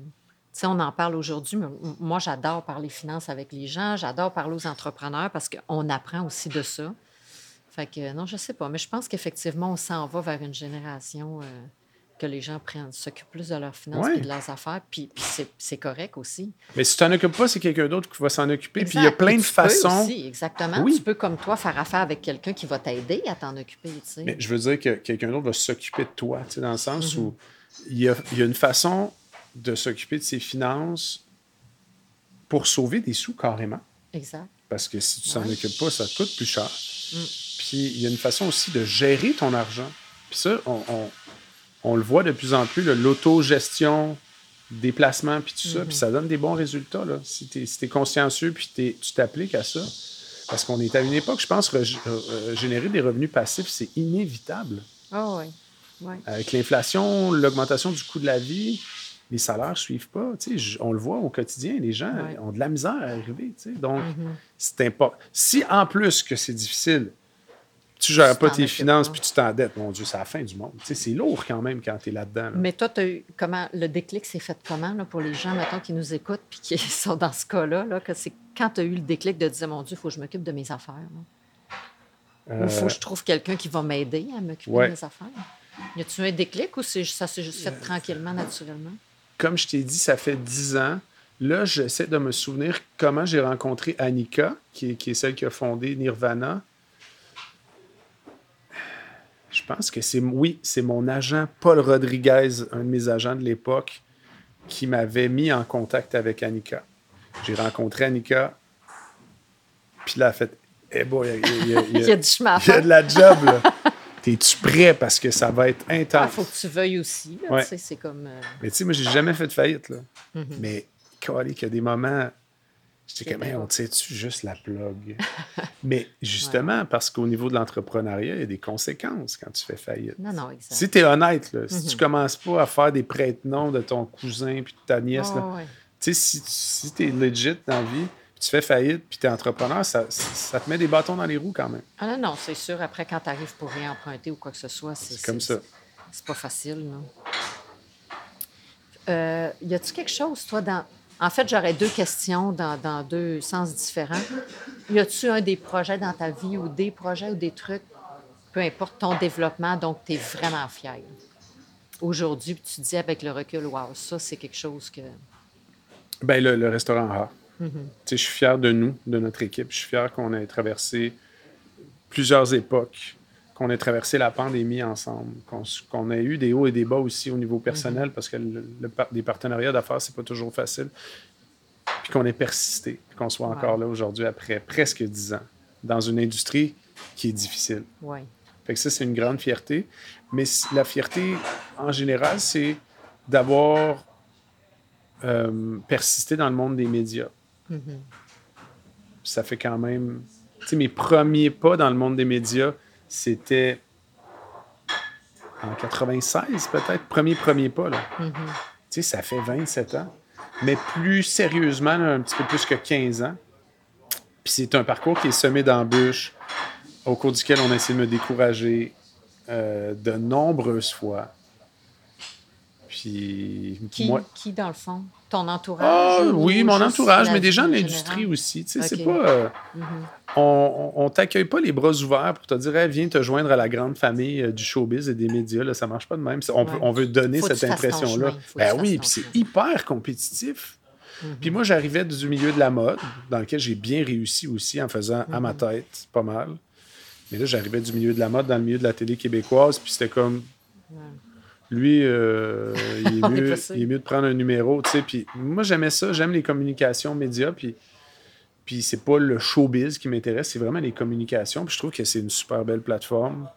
Tu sais, on en parle aujourd'hui, mais moi, j'adore parler finances avec les gens. J'adore parler aux entrepreneurs parce qu'on apprend aussi de ça. Fait que, non, je sais pas. Mais je pense qu'effectivement, on s'en va vers une génération. Euh, que les gens prennent, s'occupent plus de leurs finances et de leurs affaires, puis, c'est correct aussi. Mais si tu n'en occupes pas, c'est quelqu'un d'autre qui va s'en occuper. Puis il y a plein de façons. Aussi, exactement. Tu peux, comme toi, faire affaire avec quelqu'un qui va t'aider à t'en occuper. Mais je veux dire que quelqu'un d'autre va s'occuper de toi, dans le sens où mm-hmm. il y, a, il y, a, une façon de s'occuper de ses finances pour sauver des sous carrément. Exact. Parce que si tu t'en occupes pas, ça te coûte plus cher. Mm. Puis il y a une façon aussi de gérer ton argent. Puis ça, on, on le voit de plus en plus, l'autogestion, déplacement, puis tout ça, puis mhm. ça donne des bons résultats. Là, si tu es, consciencieux, puis tu t'appliques à ça. Parce qu'on est à une époque, je pense, générer des revenus passifs, c'est inévitable. Ah oui. Avec l'inflation, l'augmentation du coût de la vie, les salaires ne suivent pas. On le voit au quotidien, les gens ont de la misère à arriver. Donc, mhm. c'est important. Si en plus que c'est difficile, tu gères pas tes finances puis tu t'endettes, mon Dieu, c'est la fin du monde. c'est lourd quand même quand tu es là-dedans. Mais toi, as eu comment le déclic s'est fait comment là, pour les gens, maintenant qui nous écoutent puis qui sont dans ce cas-là, là, que c'est quand tu as eu le déclic de dire mon Dieu, il faut que je m'occupe de mes affaires. Ou il faut que je trouve quelqu'un qui va m'aider à m'occuper de mes affaires? Y a-tu un déclic ou ça s'est juste fait tranquillement, naturellement? Comme je t'ai dit, ça fait dix ans. Là, j'essaie de me souvenir comment j'ai rencontré Annika, qui est, celle qui a fondé Nirvana. Je pense que c'est, oui, c'est mon agent Paul Rodriguez, un de mes agents de l'époque, qui m'avait mis en contact avec Annika. J'ai rencontré Annika, puis là, elle a fait Eh boy, il y, a, il y a du chemin Il y a de la job, là. T'es-tu prêt? Parce que ça va être intense? Il faut que tu veuilles aussi. Là, C'est comme. Euh, Mais tu sais, moi, j'ai jamais fait de faillite. Là. Mm-hmm. Mais, Mais, qu'il y a des moments. J'étais comme, on tire-tu juste la plug? Mais justement, parce qu'au niveau de l'entrepreneuriat, il y a des conséquences quand tu fais faillite. Non, non, exact. Si tu es honnête, là, si tu mm-hmm. commences pas à faire des prête-noms de ton cousin puis de ta nièce, tu sais, si, si tu es legit dans la vie, tu fais faillite, puis tu es entrepreneur, ça, ça, te met des bâtons dans les roues quand même. Ah non, non, c'est sûr. Après, quand tu arrives pour réemprunter ou quoi que ce soit, c'est comme ça. C'est pas facile, non? Euh, y a-tu quelque chose, toi, dans. En fait, j'aurais deux questions dans, dans, deux sens différents. Y a-tu un des projets dans ta vie ou des projets ou des trucs, peu importe ton développement, donc tu es vraiment fier? Aujourd'hui, tu dis avec le recul, waouh, ça, c'est quelque chose que. Bien, le, le restaurant A. Je suis fier de nous, de notre équipe. Je suis fier qu'on ait traversé plusieurs époques, qu'on ait traversé la pandémie ensemble, qu'on ait eu des hauts et des bas aussi au niveau personnel, mm-hmm. parce que le, des partenariats d'affaires, c'est pas toujours facile. Puis qu'on ait persisté, qu'on soit encore là aujourd'hui après presque dix ans, dans une industrie qui est difficile. Ouais. Fait que ça, c'est une grande fierté. Mais la fierté, en général, c'est d'avoir euh, persisté dans le monde des médias. Ça fait quand même. Tu sais, mes premiers pas dans le monde des médias, c'était en 96, peut-être. Premier, premier pas, là. Tu sais, ça fait 27 ans. Mais plus sérieusement, un petit peu plus que 15 ans. Puis c'est un parcours qui est semé d'embûches, au cours duquel on a essayé de me décourager euh, de nombreuses fois. Puis. Qui, qui, dans le fond? Ton entourage? Ah, oui, mon entourage, mais des gens de l'industrie aussi. Tu sais, c'est pas. Euh, mhm. On, on t'accueille pas les bras ouverts pour te dire, viens te joindre à la grande famille euh, du showbiz et des médias. Là, ça marche pas de même. On, on veut donner cette impression-là. Ben oui, puis c'est hyper compétitif. Mhm. Puis moi, j'arrivais du milieu de la mode, dans lequel j'ai bien réussi aussi en faisant à ma mhm. tête, pas mal. Mais là, j'arrivais du milieu de la mode dans le milieu de la télé québécoise, puis c'était comme lui, euh, il, est mieux, il, est mieux, de prendre un numéro, tu sais. Puis moi, j'aimais ça, j'aime les communications médias, puis, puis c'est pas le showbiz qui m'intéresse, c'est vraiment les communications. Puis je trouve que c'est une super belle plateforme.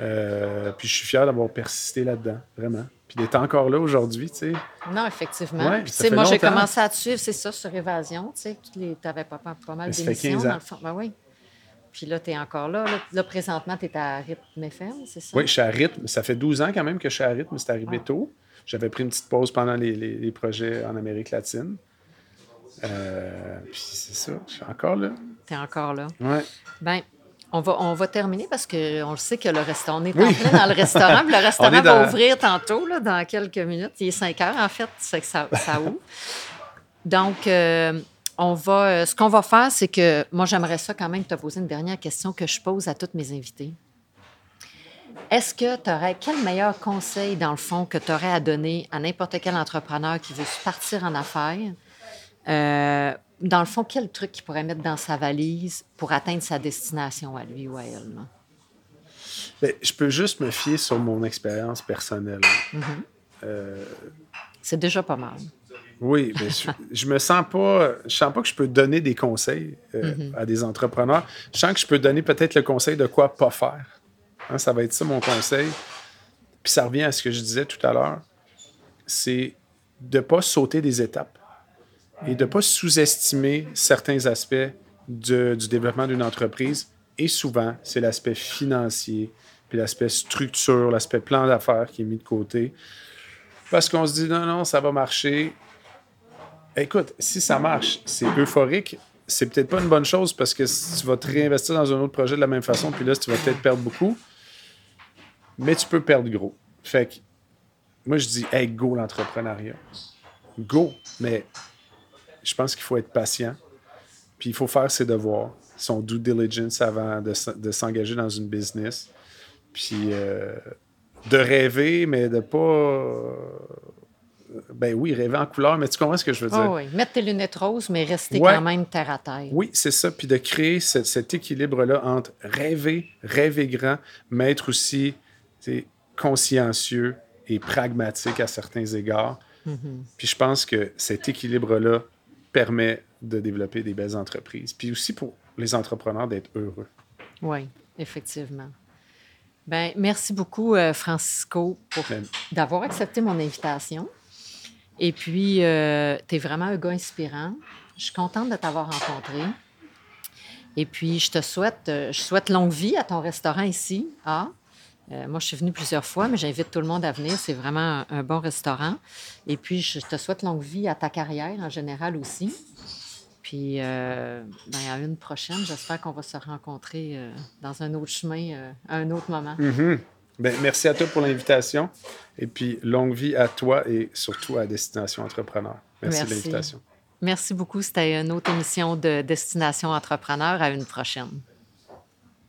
Euh, puis je suis fier d'avoir persisté là-dedans, vraiment. Puis d'être encore là aujourd'hui, tu sais. Non, effectivement. Ouais, tu sais, moi, j'ai commencé à te suivre, c'est ça, sur Évasion, tu sais. Tu avais pas, pas mal d'émissions, dans le fond. Ben oui. Puis là, tu es encore là. Là, présentement, tu es à Rythme FM, c'est ça? Oui, je suis à Rythme. Ça fait 12 ans quand même que je suis à Rythme. C'est arrivé ah. tôt. J'avais pris une petite pause pendant les, projets en Amérique latine. Euh, puis c'est ça, je suis encore là. Tu es encore là. Oui. Bien, on va, on va terminer parce qu'on le sait que le restaurant, on est en plein dans le restaurant. le restaurant va ouvrir tantôt, là, dans quelques minutes. Il est 5 heures, en fait, c'est que ça, ça ouvre. Donc, euh, on va, euh, ce qu'on va faire, c'est que moi, j'aimerais ça quand même te poser une dernière question que je pose à toutes mes invités. Est-ce que tu aurais, quel meilleur conseil, dans le fond, que tu aurais à donner à n'importe quel entrepreneur qui veut partir en affaires? Euh, dans le fond, quel truc qu'il pourrait mettre dans sa valise pour atteindre sa destination à lui ou à elle? Ben, je peux juste me fier sur mon expérience personnelle. Mm-hmm. Euh, c'est déjà pas mal. Oui, mais je, me sens pas. Je sens pas que je peux donner des conseils euh, mm-hmm. à des entrepreneurs. Je sens que je peux donner peut-être le conseil de quoi pas faire. Hein, ça va être ça mon conseil. Puis ça revient à ce que je disais tout à l'heure. C'est de ne pas sauter des étapes et de ne pas sous-estimer certains aspects du développement d'une entreprise. Et souvent, c'est l'aspect financier, puis l'aspect structure, l'aspect plan d'affaires qui est mis de côté. Parce qu'on se dit non, non, ça va marcher. Écoute, si ça marche, c'est euphorique. C'est peut-être pas une bonne chose parce que tu vas te réinvestir dans un autre projet de la même façon, puis là, tu vas peut-être perdre beaucoup. Mais tu peux perdre gros. Fait que moi, je dis, hey, go l'entrepreneuriat. Go. Mais je pense qu'il faut être patient. Puis il faut faire ses devoirs, son due diligence avant de, s'engager dans une business. Puis euh, de rêver, mais de pas Ben oui, rêver en couleur, mais tu comprends ce que je veux dire? Oh oui, mettre tes lunettes roses, mais rester quand même terre à terre. Oui, c'est ça. Puis de créer cet équilibre-là entre rêver, rêver grand, mais être aussi consciencieux et pragmatique à certains égards. Mm-hmm. Puis je pense que cet équilibre-là permet de développer des belles entreprises. Puis aussi pour les entrepreneurs d'être heureux. Oui, effectivement. Ben, merci beaucoup, euh, Francisco, pour ben, d'avoir accepté mon invitation. Et puis, euh, tu es vraiment un gars inspirant. Je suis contente de t'avoir rencontré. Et puis, je te souhaite, euh, je souhaite longue vie à ton restaurant ici. Ah, moi, je suis venue plusieurs fois, mais j'invite tout le monde à venir. C'est vraiment un, bon restaurant. Et puis, je te souhaite longue vie à ta carrière en général aussi. Puis, euh, ben, à une prochaine, j'espère qu'on va se rencontrer euh, dans un autre chemin euh, à un autre moment. Mm-hmm. Ben, merci à toi pour l'invitation. Et puis, longue vie à toi et surtout à Destination Entrepreneur. Merci, de l'invitation. Merci beaucoup. C'était une autre émission de Destination Entrepreneur. À une prochaine.